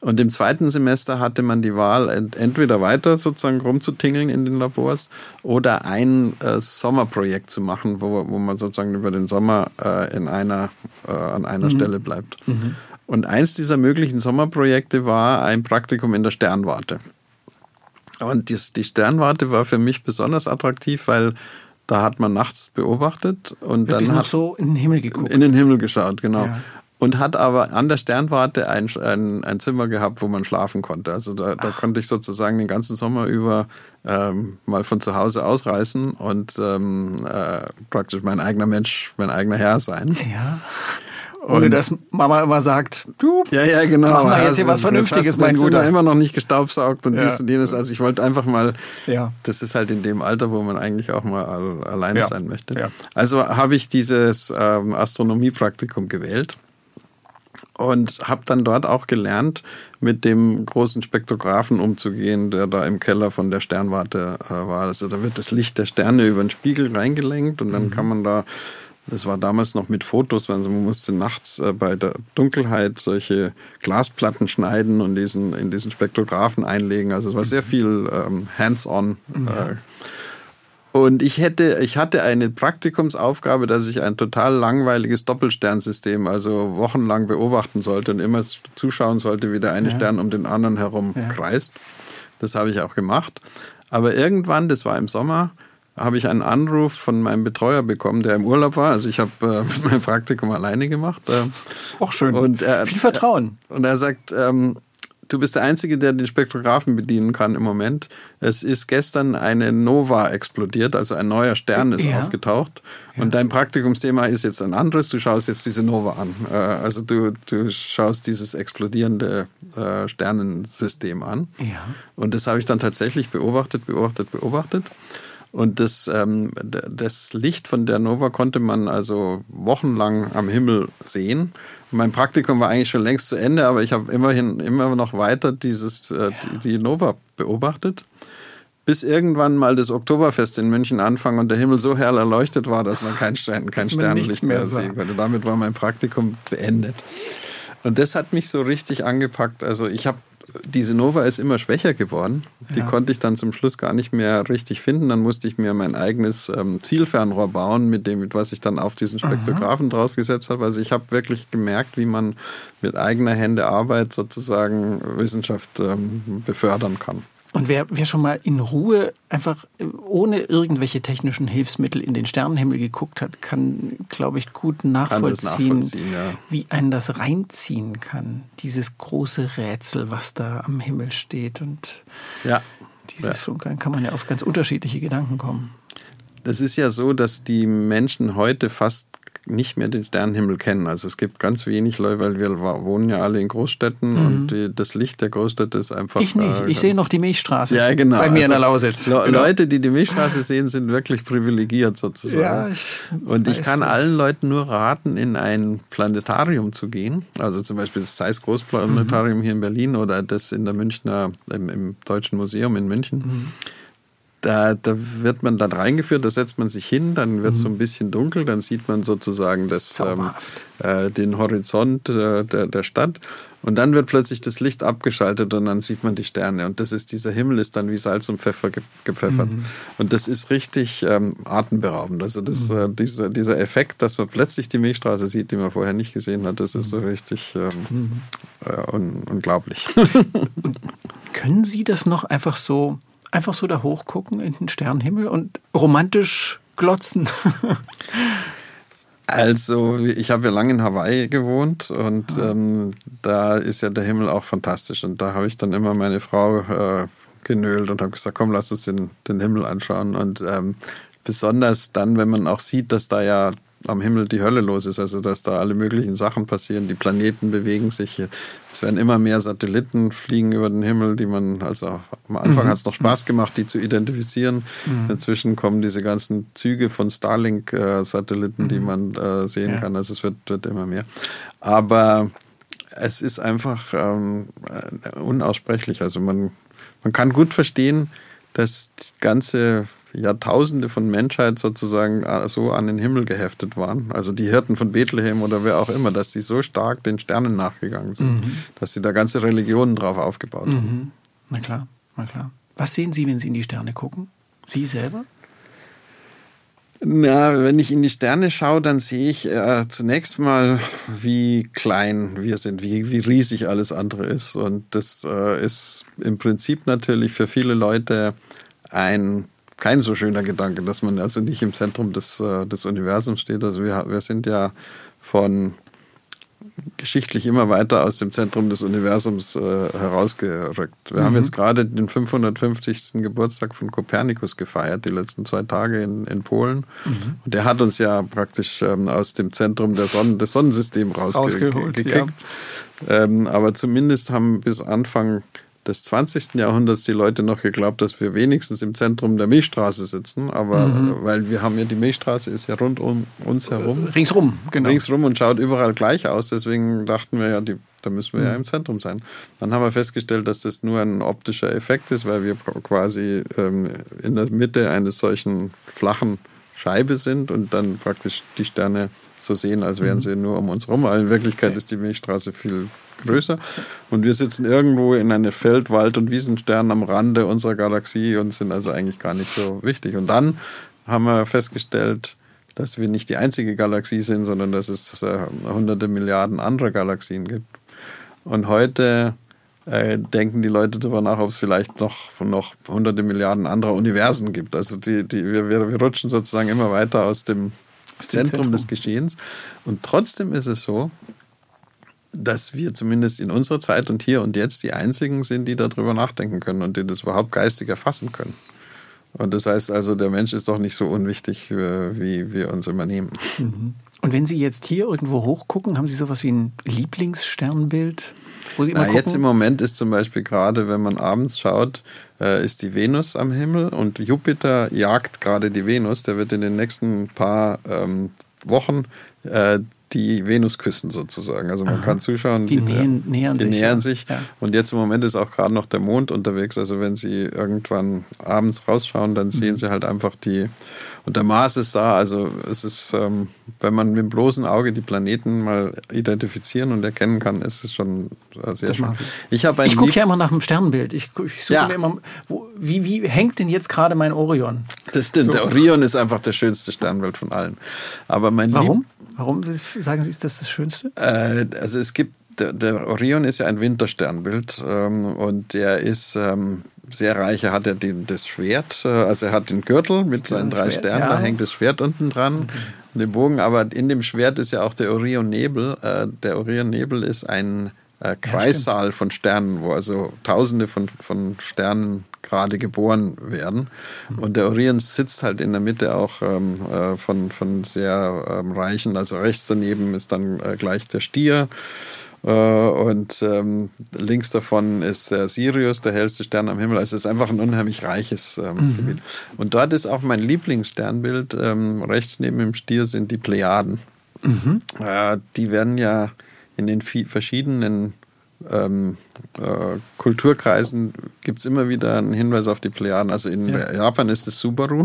Und im zweiten Semester hatte man die Wahl, entweder weiter sozusagen rumzutingeln in den Labors oder ein äh, Sommerprojekt zu machen, wo, wo man sozusagen über den Sommer äh, in einer, äh, an einer mhm. Stelle bleibt. Mhm. Und eins dieser möglichen Sommerprojekte war ein Praktikum in der Sternwarte. Und die, die Sternwarte war für mich besonders attraktiv, weil da hat man nachts beobachtet und Wirklich dann hat so in den Himmel geguckt. In den Himmel geschaut, genau. Ja. Und hat aber an der Sternwarte ein, ein, ein, Zimmer gehabt, wo man schlafen konnte. Also da, da konnte ich sozusagen den ganzen Sommer über ähm, mal von zu Hause ausreißen und ähm, äh, praktisch mein eigener Mensch, mein eigener Herr sein. Ja. Ohne und dass Mama immer sagt, du, ja, ja, genau. mach mal jetzt hier also, was Vernünftiges, mein Guter. immer noch nicht gestaubsaugt und ja. dies und jenes. Also ich wollte einfach mal, ja. das ist halt in dem Alter, wo man eigentlich auch mal alleine ja. sein möchte. Ja. Also habe ich dieses ähm, Astronomiepraktikum gewählt und habe dann dort auch gelernt, mit dem großen Spektrographen umzugehen, der da im Keller von der Sternwarte äh, war. Also da wird das Licht der Sterne über den Spiegel reingelenkt und dann mhm. kann man da das war damals noch mit Fotos, also man musste nachts äh, bei der Dunkelheit solche Glasplatten schneiden und diesen, in diesen Spektrographen einlegen. Also es war sehr viel ähm, hands-on. Ja. Äh. Und ich hätte, ich hatte eine Praktikumsaufgabe, dass ich ein total langweiliges Doppelsternsystem, also wochenlang beobachten sollte und immer zuschauen sollte, wie der eine ja. Stern um den anderen herum ja. kreist. Das habe ich auch gemacht. Aber irgendwann, das war im Sommer, habe ich einen Anruf von meinem Betreuer bekommen, der im Urlaub war. Also ich habe äh, mein Praktikum alleine gemacht. Äh, Auch schön. Und, äh, Viel Vertrauen. Und er sagt, ähm, du bist der Einzige, der den Spektrographen bedienen kann im Moment. Es ist gestern eine Nova explodiert, also ein neuer Stern ist ja. aufgetaucht. Ja. Und dein Praktikumsthema ist jetzt ein anderes. Du schaust jetzt diese Nova an. Äh, also du, du schaust dieses explodierende äh, Sternensystem an. Ja. Und das habe ich dann tatsächlich beobachtet, beobachtet, beobachtet. Und das, ähm, das Licht von der Nova konnte man also wochenlang am Himmel sehen. Mein Praktikum war eigentlich schon längst zu Ende, aber ich habe immerhin immer noch weiter dieses, äh, die, die Nova beobachtet bis irgendwann mal das Oktoberfest in München anfangen und der Himmel so hell erleuchtet war, dass man kein, Stern, kein Sternenlicht mehr, mehr sehen konnte. Damit war mein Praktikum beendet. Und das hat mich so richtig angepackt. Also ich habe diese Nova ist immer schwächer geworden. Die ja. konnte ich dann zum Schluss gar nicht mehr richtig finden. Dann musste ich mir mein eigenes ähm, Zielfernrohr bauen, mit dem, mit was ich dann auf diesen Spektrographen Aha. draufgesetzt habe. Also ich habe wirklich gemerkt, wie man mit eigener Hände Arbeit sozusagen Wissenschaft ähm, befördern kann. Und wer, wer schon mal in Ruhe einfach äh, ohne irgendwelche technischen Hilfsmittel in den Sternenhimmel geguckt hat, kann, glaube ich, gut nachvollziehen, nachvollziehen ja. wie einen das reinziehen kann. Dieses große Rätsel, was da am Himmel steht. Und ja. dieses ja. Flunkern kann man ja auf ganz unterschiedliche Gedanken kommen. Das ist ja so, dass die Menschen heute fast nicht mehr den Sternenhimmel kennen. Also es gibt ganz wenig Leute, weil wir wohnen ja alle in Großstädten mhm. und die, das Licht der Großstädte ist einfach. Ich nicht. Äh, ich sehe noch die Milchstraße. Ja, genau. Bei mir also, in der Lausitz. Le genau. Leute, die die Milchstraße sehen, sind wirklich privilegiert sozusagen. Ja, ich und ich kann allen Leuten nur raten, in ein Planetarium zu gehen. Also zum Beispiel das Zeiss Großplanetarium mhm. hier in Berlin oder das in der Münchner, im, im Deutschen Museum in München. Mhm da, da wird man dann reingeführt, da setzt man sich hin, dann wird es mhm. so ein bisschen dunkel, dann sieht man sozusagen das, ähm, äh, den Horizont äh, der, der Stadt und dann wird plötzlich das Licht abgeschaltet und dann sieht man die Sterne und das ist dieser Himmel ist dann wie Salz und Pfeffer ge gepfeffert mhm. und das ist richtig ähm, atemberaubend. Also das, mhm. äh, dieser, dieser Effekt, dass man plötzlich die Milchstraße sieht, die man vorher nicht gesehen hat, das ist so mhm. richtig ähm, mhm. äh, un unglaublich. können Sie das noch einfach so einfach so da hochgucken in den Sternenhimmel und romantisch glotzen? Also, ich habe ja lange in Hawaii gewohnt und ah. ähm, da ist ja der Himmel auch fantastisch. Und da habe ich dann immer meine Frau äh, genölt und habe gesagt, komm, lass uns den, den Himmel anschauen. Und ähm, besonders dann, wenn man auch sieht, dass da ja am Himmel die Hölle los ist, also dass da alle möglichen Sachen passieren, die Planeten bewegen sich. Es werden immer mehr Satelliten fliegen über den Himmel, die man, also am Anfang mhm. hat es noch Spaß gemacht, die zu identifizieren. Mhm. Inzwischen kommen diese ganzen Züge von Starlink-Satelliten, mhm. die man äh, sehen ja. kann. Also es wird, wird immer mehr. Aber es ist einfach ähm, unaussprechlich. Also man, man kann gut verstehen, dass die ganze Jahrtausende von Menschheit sozusagen äh, so an den Himmel geheftet waren. Also die Hirten von Bethlehem oder wer auch immer, dass sie so stark den Sternen nachgegangen sind, mhm. dass sie da ganze Religionen drauf aufgebaut mhm. haben. Na klar, na klar. Was sehen Sie, wenn Sie in die Sterne gucken? Sie selber? Na, wenn ich in die Sterne schaue, dann sehe ich äh, zunächst mal, wie klein wir sind, wie, wie riesig alles andere ist. Und das äh, ist im Prinzip natürlich für viele Leute ein kein so schöner Gedanke, dass man also nicht im Zentrum des, äh, des Universums steht. Also wir, wir sind ja von geschichtlich immer weiter aus dem Zentrum des Universums äh, herausgerückt. Wir mhm. haben jetzt gerade den 550. Geburtstag von Kopernikus gefeiert, die letzten zwei Tage in, in Polen. Mhm. Und der hat uns ja praktisch ähm, aus dem Zentrum der Sonne, des Sonnensystems rausgekickt. Ja. Ähm, aber zumindest haben bis Anfang des 20. Jahrhunderts die Leute noch geglaubt, dass wir wenigstens im Zentrum der Milchstraße sitzen, aber mhm. weil wir haben ja die Milchstraße ist ja rund um uns herum. Ringsrum, genau. Ringsrum und schaut überall gleich aus, deswegen dachten wir ja, die, da müssen wir mhm. ja im Zentrum sein. Dann haben wir festgestellt, dass das nur ein optischer Effekt ist, weil wir quasi ähm, in der Mitte eines solchen flachen Scheibe sind und dann praktisch die Sterne so sehen, als wären mhm. sie nur um uns rum. Aber in Wirklichkeit ist die Milchstraße viel größer. Und wir sitzen irgendwo in einem Feld, Wald und Wiesenstern am Rande unserer Galaxie und sind also eigentlich gar nicht so wichtig. Und dann haben wir festgestellt, dass wir nicht die einzige Galaxie sind, sondern dass es äh, hunderte Milliarden andere Galaxien gibt. Und heute äh, denken die Leute darüber nach, ob es vielleicht noch, noch hunderte Milliarden anderer Universen gibt. Also die, die, wir, wir rutschen sozusagen immer weiter aus dem Zentrum, Zentrum des Geschehens. Und trotzdem ist es so, dass wir zumindest in unserer Zeit und hier und jetzt die Einzigen sind, die darüber nachdenken können und die das überhaupt geistig erfassen können. Und das heißt also, der Mensch ist doch nicht so unwichtig, wie wir uns immer nehmen. Mhm. Und wenn Sie jetzt hier irgendwo hochgucken, haben Sie sowas wie ein Lieblingssternbild? Wo Sie immer Na, jetzt im Moment ist zum Beispiel gerade, wenn man abends schaut, äh, ist die Venus am Himmel und Jupiter jagt gerade die Venus. Der wird in den nächsten paar ähm, Wochen äh, die Venus küssen sozusagen. Also man Aha. kann zuschauen. Die, die nähern, nähern die sich. Nähern ja. sich. Ja. Und jetzt im Moment ist auch gerade noch der Mond unterwegs. Also wenn Sie irgendwann abends rausschauen, dann sehen mhm. Sie halt einfach die. Und der Mars ist da. Also es ist, ähm, wenn man mit dem bloßen Auge die Planeten mal identifizieren und erkennen kann, ist es schon äh, sehr schön. Ich, ich gucke ja immer nach dem Sternbild. Ich, ich suche ja. mir immer, wo, wie, wie hängt denn jetzt gerade mein Orion? Das stimmt. So. Der Orion ist einfach der schönste Sternbild von allen. Aber mein Warum? Lieb Warum sagen Sie, ist das das Schönste? Äh, also es gibt, der, der, Orion ist ja ein Wintersternbild ähm, und der ist ähm, sehr reich. Er hat ja den, das Schwert, äh, also er hat den Gürtel mit seinen drei Schwert, Sternen, ja. da hängt das Schwert unten dran, mhm. den Bogen, aber in dem Schwert ist ja auch der Orion-Nebel. Äh, der Orion-Nebel ist ein äh, Kreissaal ja, von Sternen, wo also Tausende von, von Sternen gerade geboren werden. Mhm. Und der Orion sitzt halt in der Mitte auch ähm, äh, von, von sehr ähm, reichen, also rechts daneben ist dann äh, gleich der Stier. Äh, und ähm, links davon ist der Sirius, der hellste Stern am Himmel. Also es ist einfach ein unheimlich reiches ähm, mhm. Gebiet. Und dort ist auch mein Lieblingssternbild. Ähm, rechts neben dem Stier sind die Plejaden. Mhm. Äh, die werden ja in den verschiedenen ähm, äh, Kulturkreisen gibt es immer wieder einen Hinweis auf die Plejaden. Also in ja. Japan ist es Subaru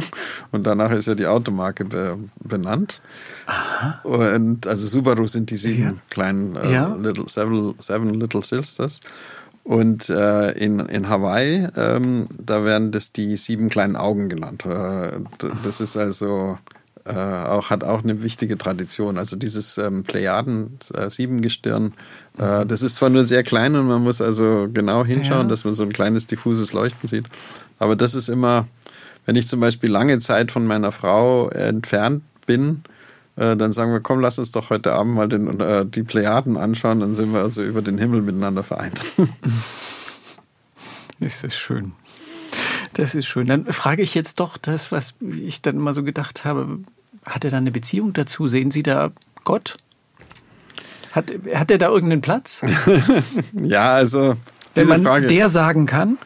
und danach ist ja die Automarke be benannt. Aha. Und also Subaru sind die sieben ja. kleinen äh, ja. little, seven, seven Little Sisters. Und äh, in, in Hawaii, ähm, da werden das die sieben kleinen Augen genannt. Äh, das ist also äh, auch, hat auch eine wichtige Tradition. Also dieses ähm, Plejaden-Siebengestirn, äh, mhm. das ist zwar nur sehr klein und man muss also genau hinschauen, ja. dass man so ein kleines diffuses Leuchten sieht. Aber das ist immer, wenn ich zum Beispiel lange Zeit von meiner Frau entfernt bin, äh, dann sagen wir, komm, lass uns doch heute Abend mal den, äh, die Plejaden anschauen, dann sind wir also über den Himmel miteinander vereint. ist das schön. Das ist schön. Dann frage ich jetzt doch das, was ich dann immer so gedacht habe. Hat er da eine Beziehung dazu? Sehen Sie da Gott? Hat, hat er da irgendeinen Platz? ja, also. Wenn man Frage, der sagen kann?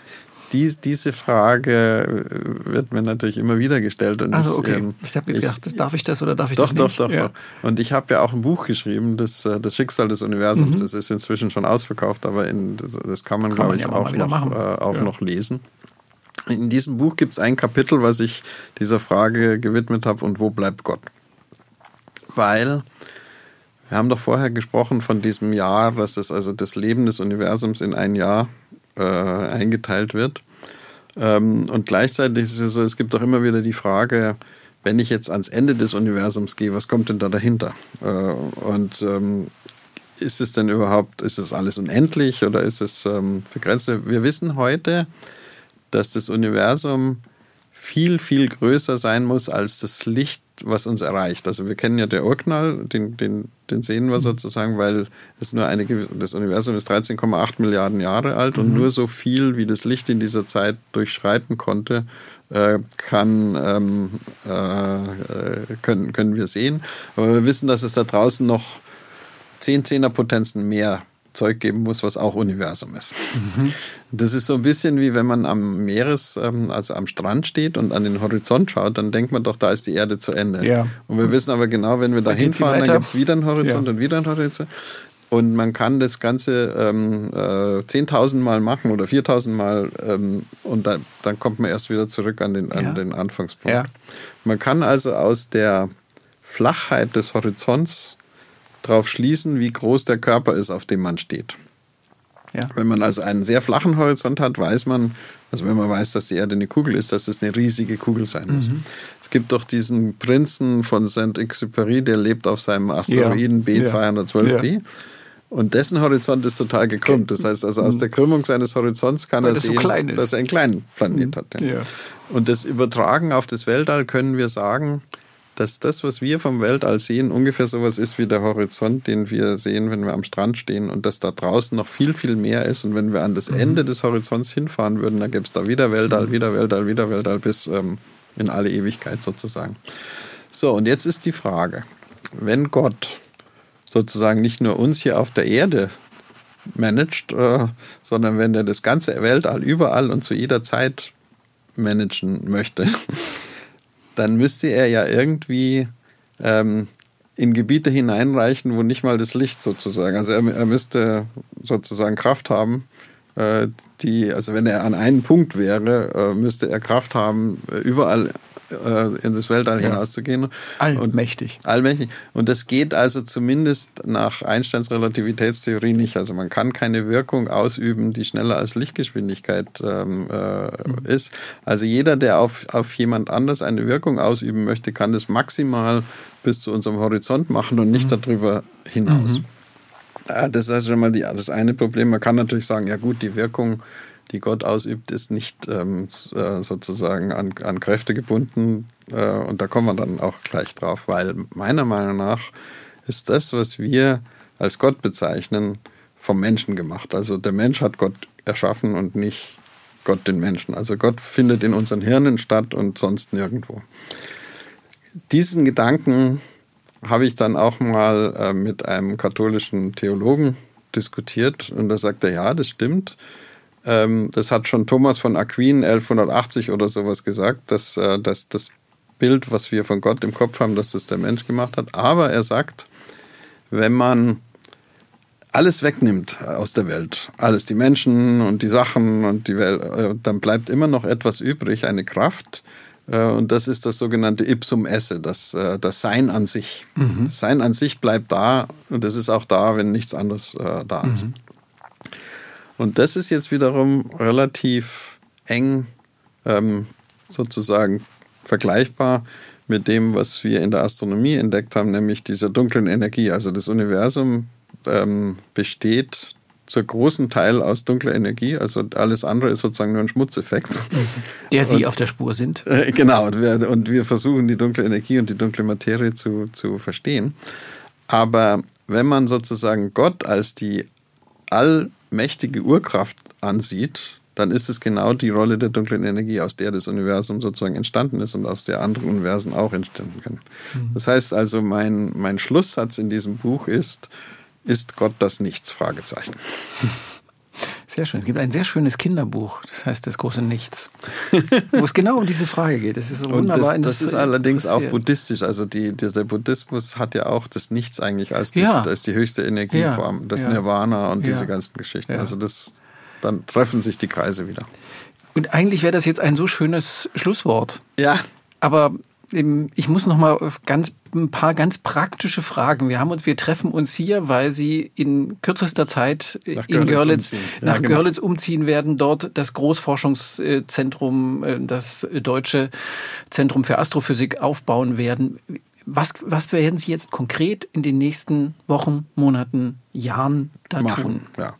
Dies, diese Frage wird mir natürlich immer wieder gestellt. Und also okay. Ich, ähm, ich habe jetzt gedacht, darf ich das oder darf ich doch, das nicht? Doch, doch, ja. doch. Und ich habe ja auch ein Buch geschrieben, das, äh, das Schicksal des Universums. Mhm. Das ist inzwischen schon ausverkauft, aber in, das, das, kann man, glaube ich, ja auch, noch, äh, auch ja. noch lesen. In diesem Buch gibt es ein Kapitel, was ich dieser Frage gewidmet habe, und wo bleibt Gott? Weil wir haben doch vorher gesprochen von diesem Jahr, dass es also das Leben des Universums in ein Jahr äh, eingeteilt wird. Ähm, und gleichzeitig ist es so, es gibt auch immer wieder die Frage, wenn ich jetzt ans Ende des Universums gehe, was kommt denn da dahinter? Äh, und ähm, ist es denn überhaupt, ist es alles unendlich oder ist es ähm, begrenzt? Wir wissen heute, dass das Universum viel, viel größer sein muss als das Licht, was uns erreicht. Also wir kennen ja den Urknall, den, den, den sehen wir mhm. sozusagen, weil es nur eine, das Universum ist 13,8 Milliarden Jahre alt und mhm. nur so viel, wie das Licht in dieser Zeit durchschreiten konnte, äh, kann, ähm, äh, können, können wir sehen. Aber wir wissen, dass es da draußen noch 10 Zehnerpotenzen mehr Zeug geben muss, was auch Universum ist. Mhm. Das ist so ein bisschen wie wenn man am Meeres, ähm, also am Strand steht und an den Horizont schaut, dann denkt man doch, da ist die Erde zu Ende. Ja. Und wir wissen aber genau, wenn wir da hinfahren, dann gibt es wieder einen Horizont ja. und wieder einen Horizont. Und man kann das Ganze ähm, äh, 10.000 Mal machen oder 4.000 Mal ähm, und da, dann kommt man erst wieder zurück an den, an ja. den Anfangspunkt. Ja. Man kann also aus der Flachheit des Horizonts darauf schließen, wie groß der Körper ist, auf dem man steht. Ja. Wenn man also einen sehr flachen Horizont hat, weiß man, also wenn man weiß, dass die Erde eine Kugel ist, dass es eine riesige Kugel sein muss. Mhm. Es gibt doch diesen Prinzen von Saint-Exupéry, der lebt auf seinem Asteroiden ja. B212b. Ja. Und dessen Horizont ist total gekrümmt. Das heißt also, aus mhm. der Krümmung seines Horizonts kann Weil er sehen, so dass er einen kleinen Planet mhm. hat. Und das Übertragen auf das Weltall können wir sagen, dass das, was wir vom Weltall sehen, ungefähr sowas ist wie der Horizont, den wir sehen, wenn wir am Strand stehen und dass da draußen noch viel, viel mehr ist. Und wenn wir an das mhm. Ende des Horizonts hinfahren würden, dann gäbe es da wieder Weltall, mhm. wieder Weltall, wieder Weltall bis ähm, in alle Ewigkeit sozusagen. So, und jetzt ist die Frage, wenn Gott sozusagen nicht nur uns hier auf der Erde managt, äh, sondern wenn er das ganze Weltall überall und zu jeder Zeit managen möchte, dann müsste er ja irgendwie ähm, in Gebiete hineinreichen, wo nicht mal das Licht sozusagen, also er, er müsste sozusagen Kraft haben, äh, die, also wenn er an einem Punkt wäre, äh, müsste er Kraft haben, äh, überall in das Weltall ja. hinauszugehen. Allmächtig. Und, allmächtig. Und das geht also zumindest nach Einsteins Relativitätstheorie nicht. Also man kann keine Wirkung ausüben, die schneller als Lichtgeschwindigkeit ähm, äh, mhm. ist. Also jeder, der auf, auf jemand anders eine Wirkung ausüben möchte, kann das maximal bis zu unserem Horizont machen und nicht mhm. darüber hinaus. Mhm. Das ist also schon mal die, das eine Problem. Man kann natürlich sagen, ja gut, die Wirkung die Gott ausübt, ist nicht ähm, äh, sozusagen an, an Kräfte gebunden. Äh, und da kommen wir dann auch gleich drauf, weil meiner Meinung nach ist das, was wir als Gott bezeichnen, vom Menschen gemacht. Also der Mensch hat Gott erschaffen und nicht Gott den Menschen. Also Gott findet in unseren Hirnen statt und sonst nirgendwo. Diesen Gedanken habe ich dann auch mal äh, mit einem katholischen Theologen diskutiert und da sagt er, ja, das stimmt. Ähm, das hat schon Thomas von Aquin 1180 oder sowas gesagt, dass, äh, dass das Bild, was wir von Gott im Kopf haben, dass das der Mensch gemacht hat. Aber er sagt, wenn man alles wegnimmt aus der Welt, alles die Menschen und die Sachen und die Welt, äh, dann bleibt immer noch etwas übrig, eine Kraft. Äh, und das ist das sogenannte Ipsum esse, das, äh, das Sein an sich. Mhm. Das Sein an sich bleibt da und das ist auch da, wenn nichts anderes da ist. Mhm. Und das ist jetzt wiederum relativ eng ähm, sozusagen vergleichbar mit dem, was wir in der Astronomie entdeckt haben, nämlich dieser dunklen Energie. Also das Universum ähm, besteht zur großen Teil aus dunkler Energie. Also alles andere ist sozusagen nur ein Schmutzeffekt. Der Sie und, auf der Spur sind. Äh, genau, und wir, und wir, versuchen die dunkle Energie und die dunkle Materie zu, zu verstehen. Aber wenn man sozusagen Gott als die allmächtige Urkraft ansieht, dann ist es genau die Rolle der dunklen Energie, aus der das Universum sozusagen entstanden ist und aus der andere Universen auch entstehen können. Mhm. Das heißt also, mein, mein Schlusssatz in diesem Buch ist, ist Gott das Nichts? Fragezeichen. Sehr schön. Es gibt ein sehr schönes Kinderbuch, das heißt Das große Nichts, wo es genau um diese Frage geht. Das ist so wunderbar. Und das, das ist allerdings auch buddhistisch. Also die, der Buddhismus hat ja auch das Nichts eigentlich als, das, ja. als die höchste Energieform, ja. das ja. Nirvana und diese ganzen Geschichten. Also das, dann treffen sich die Kreise wieder. Und eigentlich wäre das jetzt ein so schönes Schlusswort. Ja. Aber ich muss noch mal ganz ein paar ganz praktische Fragen. Wir haben uns, wir treffen uns hier, weil Sie in kürzester Zeit nach in Görlitz, umziehen. nach ja, genau. Görlitz umziehen werden, dort das Großforschungszentrum, äh, das Deutsche Zentrum für Astrophysik aufbauen werden. Was, was werden Sie jetzt konkret in den nächsten Wochen, Monaten, Jahren da Machen, tun? Ja.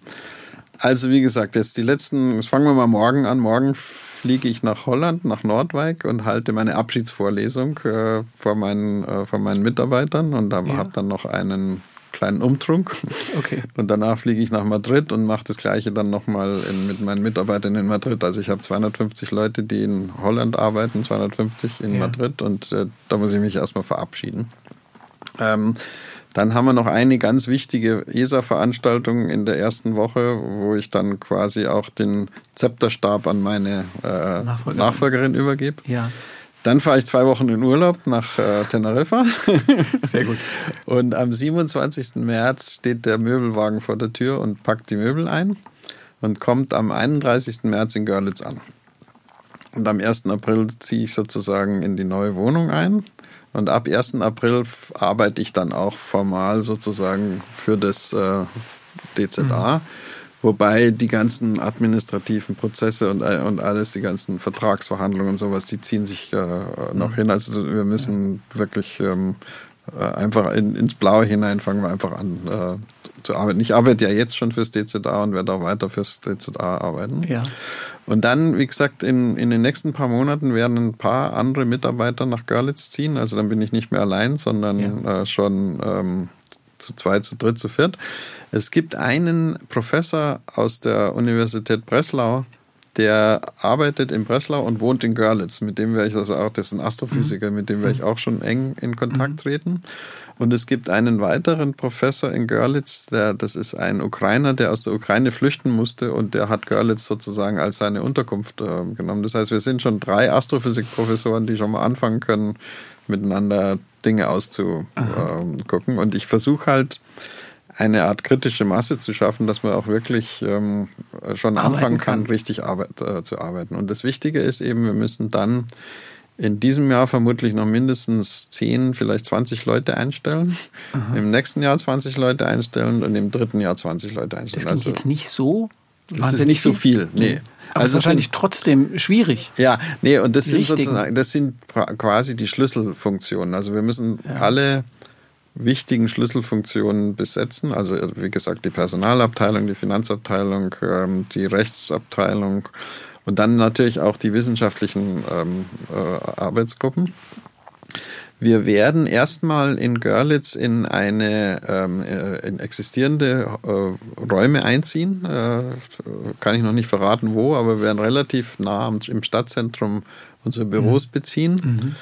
Also wie gesagt, jetzt die letzten, fangen wir mal morgen an. Morgen fliege ich nach Holland, nach Nordwijk und halte meine Abschiedsvorlesung äh, vor, meinen, äh, vor meinen Mitarbeitern und ja. habe dann noch einen kleinen Umtrunk. Okay. Und danach fliege ich nach Madrid und mache das Gleiche dann nochmal mit meinen Mitarbeitern in Madrid. Also ich habe 250 Leute, die in Holland arbeiten, 250 in ja. Madrid und äh, da muss ich mich erstmal verabschieden. Ähm, dann haben wir noch eine ganz wichtige ESA-Veranstaltung in der ersten Woche, wo ich dann quasi auch den Zepterstab an meine äh, Nachfolgerin. Nachfolgerin übergebe. Ja. Dann fahre ich zwei Wochen in Urlaub nach äh, Teneriffa. Sehr gut. Und am 27. März steht der Möbelwagen vor der Tür und packt die Möbel ein und kommt am 31. März in Görlitz an. Und am 1. April ziehe ich sozusagen in die neue Wohnung ein. Und ab 1. April arbeite ich dann auch formal sozusagen für das äh, DZA. Mhm. Wobei die ganzen administrativen Prozesse und, äh, und alles, die ganzen Vertragsverhandlungen und sowas, die ziehen sich äh, noch mhm. hin. Also wir müssen ja. wirklich ähm, äh, einfach in, ins Blaue hinein fangen wir einfach an äh, zu arbeiten. Ich arbeite ja jetzt schon fürs DZA und werde auch weiter fürs DZA arbeiten. Ja. Und dann, wie gesagt, in, in den nächsten paar Monaten werden ein paar andere Mitarbeiter nach Görlitz ziehen. Also dann bin ich nicht mehr allein, sondern ja. äh, schon ähm, zu zweit, zu dritt, zu viert. Es gibt einen Professor aus der Universität Breslau, der arbeitet in Breslau und wohnt in Görlitz. Mit dem werde ich also auch, das ist ein Astrophysiker, mhm. mit dem werde ich auch schon eng in Kontakt mhm. treten. Und es gibt einen weiteren Professor in Görlitz, der, das ist ein Ukrainer, der aus der Ukraine flüchten musste und der hat Görlitz sozusagen als seine Unterkunft äh, genommen. Das heißt, wir sind schon drei Astrophysikprofessoren, die schon mal anfangen können, miteinander Dinge auszugucken. Ähm, und ich versuche halt, eine Art kritische Masse zu schaffen, dass man auch wirklich ähm, schon anfangen kann, kann, richtig Arbeit, äh, zu arbeiten. Und das Wichtige ist eben, wir müssen dann in diesem Jahr vermutlich noch mindestens 10, vielleicht 20 Leute einstellen. Aha. Im nächsten Jahr 20 Leute einstellen und im dritten Jahr 20 Leute einstellen. Das klingt also, jetzt nicht so das ist nicht so viel, nee. Aber also es ist wahrscheinlich sind, trotzdem schwierig. Ja, nee, und das sind sozusagen, das sind quasi die Schlüsselfunktionen. Also wir müssen ja. alle wichtigen Schlüsselfunktionen besetzen. Also wie gesagt, die Personalabteilung, die Finanzabteilung, ähm, die Rechtsabteilung und dann natürlich auch die wissenschaftlichen ähm, äh, Arbeitsgruppen. Wir werden erstmal in Görlitz in eine ähm, äh, in existierende äh, Räume einziehen. Äh, kann ich noch nicht verraten, wo, aber wir werden relativ nah im Stadtzentrum unsere Büros mhm. beziehen. Mhm.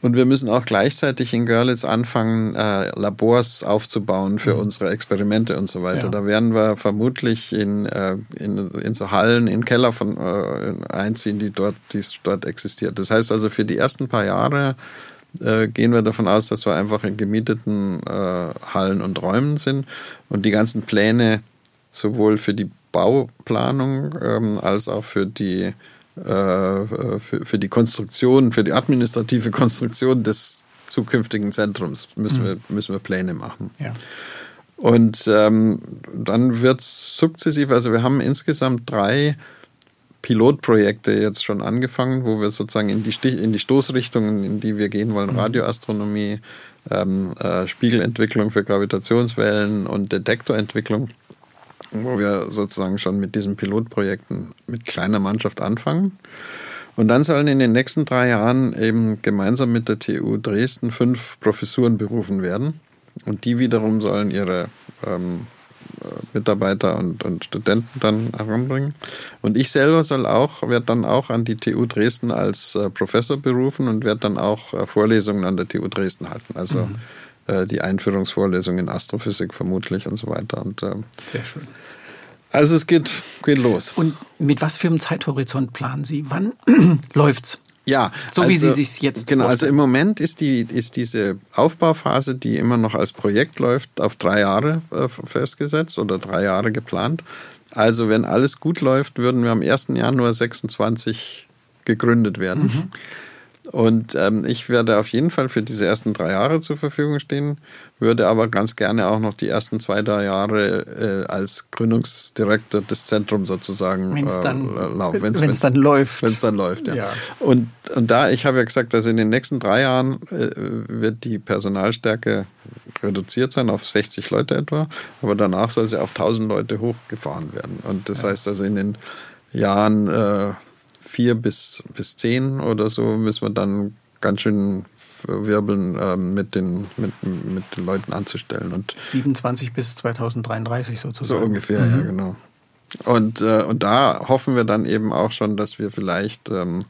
Und wir müssen auch gleichzeitig in Görlitz anfangen, äh, Labors aufzubauen für mhm. unsere Experimente und so weiter. Ja. Da werden wir vermutlich in, äh, in, in so Hallen, in Keller von äh, einziehen, die dort, die dort existiert. Das heißt also, für die ersten paar Jahre äh, gehen wir davon aus, dass wir einfach in gemieteten äh, Hallen und Räumen sind und die ganzen Pläne sowohl für die Bauplanung ähm, als auch für die für, für die Konstruktion, für die administrative Konstruktion des zukünftigen Zentrums müssen, mhm. wir, müssen wir Pläne machen. Ja. Und ähm, dann wird es sukzessiv, also wir haben insgesamt drei Pilotprojekte jetzt schon angefangen, wo wir sozusagen in die, in die Stoßrichtungen, in die wir gehen wollen, mhm. Radioastronomie, ähm, äh, Spiegelentwicklung für Gravitationswellen und Detektorentwicklung, wo wir sozusagen schon mit diesen Pilotprojekten mit kleiner Mannschaft anfangen. Und dann sollen in den nächsten drei Jahren eben gemeinsam mit der TU Dresden fünf Professuren berufen werden. Und die wiederum sollen ihre ähm, Mitarbeiter und, und, Studenten dann heranbringen. Und ich selber soll auch, werde dann auch an die TU Dresden als äh, Professor berufen und werde dann auch äh, Vorlesungen an der TU Dresden halten. Also mhm. Äh, die Einführungsvorlesung in Astrophysik vermutlich und so weiter. Und, äh, Sehr schön. Also es geht, geht los. Und mit was für einem Zeithorizont planen Sie? Wann läuft's? Ja, so also, wie Sie sich jetzt genau. Vorstellen. Also im Moment ist die ist diese Aufbauphase, die immer noch als Projekt läuft, auf drei Jahre äh, festgesetzt oder drei Jahre geplant. Also wenn alles gut läuft, würden wir am 1. Januar 26 gegründet werden. Mhm. Und ähm, ich werde auf jeden Fall für diese ersten drei Jahre zur Verfügung stehen, würde aber ganz gerne auch noch die ersten zwei, drei Jahre äh, als Gründungsdirektor des Zentrums sozusagen wenn's dann, äh, laufen. Wenn es dann läuft. Wenn es dann läuft, ja. ja. Und, und da, ich habe ja gesagt, dass in den nächsten drei Jahren äh, wird die Personalstärke reduziert sein auf 60 Leute etwa, aber danach soll sie auf 1000 Leute hochgefahren werden. Und das ja. heißt also in den Jahren äh, vier bis, bis zehn oder so müssen wir dann ganz schön wirbeln, äh, mit, den, mit, mit den Leuten anzustellen. Und 27 bis 2033 sozusagen. So ungefähr, mhm. ja, genau. Und, äh, und da hoffen wir dann eben auch schon, dass wir vielleicht ähm,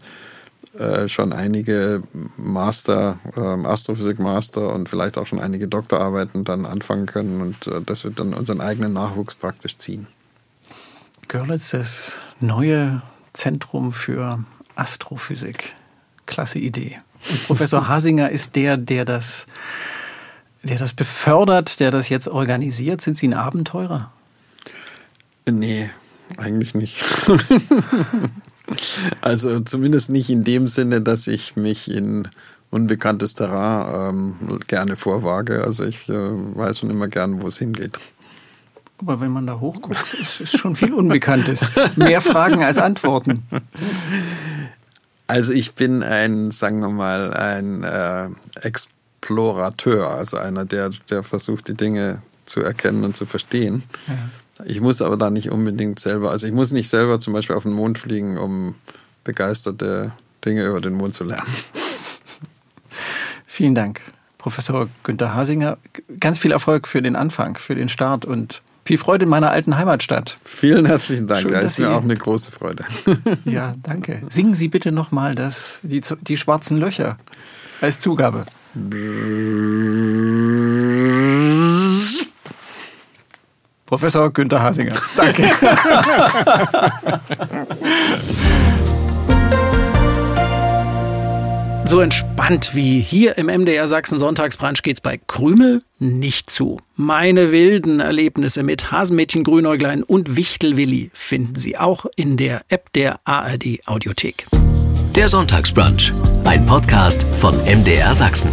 äh, schon einige Master, ähm, Astrophysik-Master und vielleicht auch schon einige Doktorarbeiten dann anfangen können und äh, dass wir dann unseren eigenen Nachwuchs praktisch ziehen. Görlitz, das neue Zentrum für Astrophysik. Klasse Idee. Und Professor Hasinger ist der, der das, der das befördert, der das jetzt organisiert. Sind Sie ein Abenteurer? Nee, eigentlich nicht. also zumindest nicht in dem Sinne, dass ich mich in unbekanntes Terrain ähm, gerne vorwage. Also ich äh, weiß schon immer gern, wo es hingeht. Aber wenn man da hochguckt, ist, ist schon viel Unbekanntes. Mehr Fragen als Antworten. Also ich bin ein, sagen wir mal, ein äh, Explorateur, also einer, der, der versucht, die Dinge zu erkennen und zu verstehen. Ja. Ich muss aber da nicht unbedingt selber, also ich muss nicht selber zum Beispiel auf den Mond fliegen, um begeisterte Dinge über den Mond zu lernen. Vielen Dank, Professor Günter Hasinger. Ganz viel Erfolg für den Anfang, für den Start und viel Freude in meiner alten Heimatstadt. Vielen herzlichen Dank. Schön, das ist mir auch eine große Freude. Ja, danke. Singen Sie bitte nochmal die, die schwarzen Löcher als Zugabe. Professor Günther Hasinger. Danke. So entspannt wie hier im MDR Sachsen Sonntagsbrunch geht's bei Krümel nicht zu. Meine wilden Erlebnisse mit Hasenmädchen Grünäuglein und Wichtelwilli finden Sie auch in der App der ARD Audiothek. Der Sonntagsbrunch, ein Podcast von MDR Sachsen.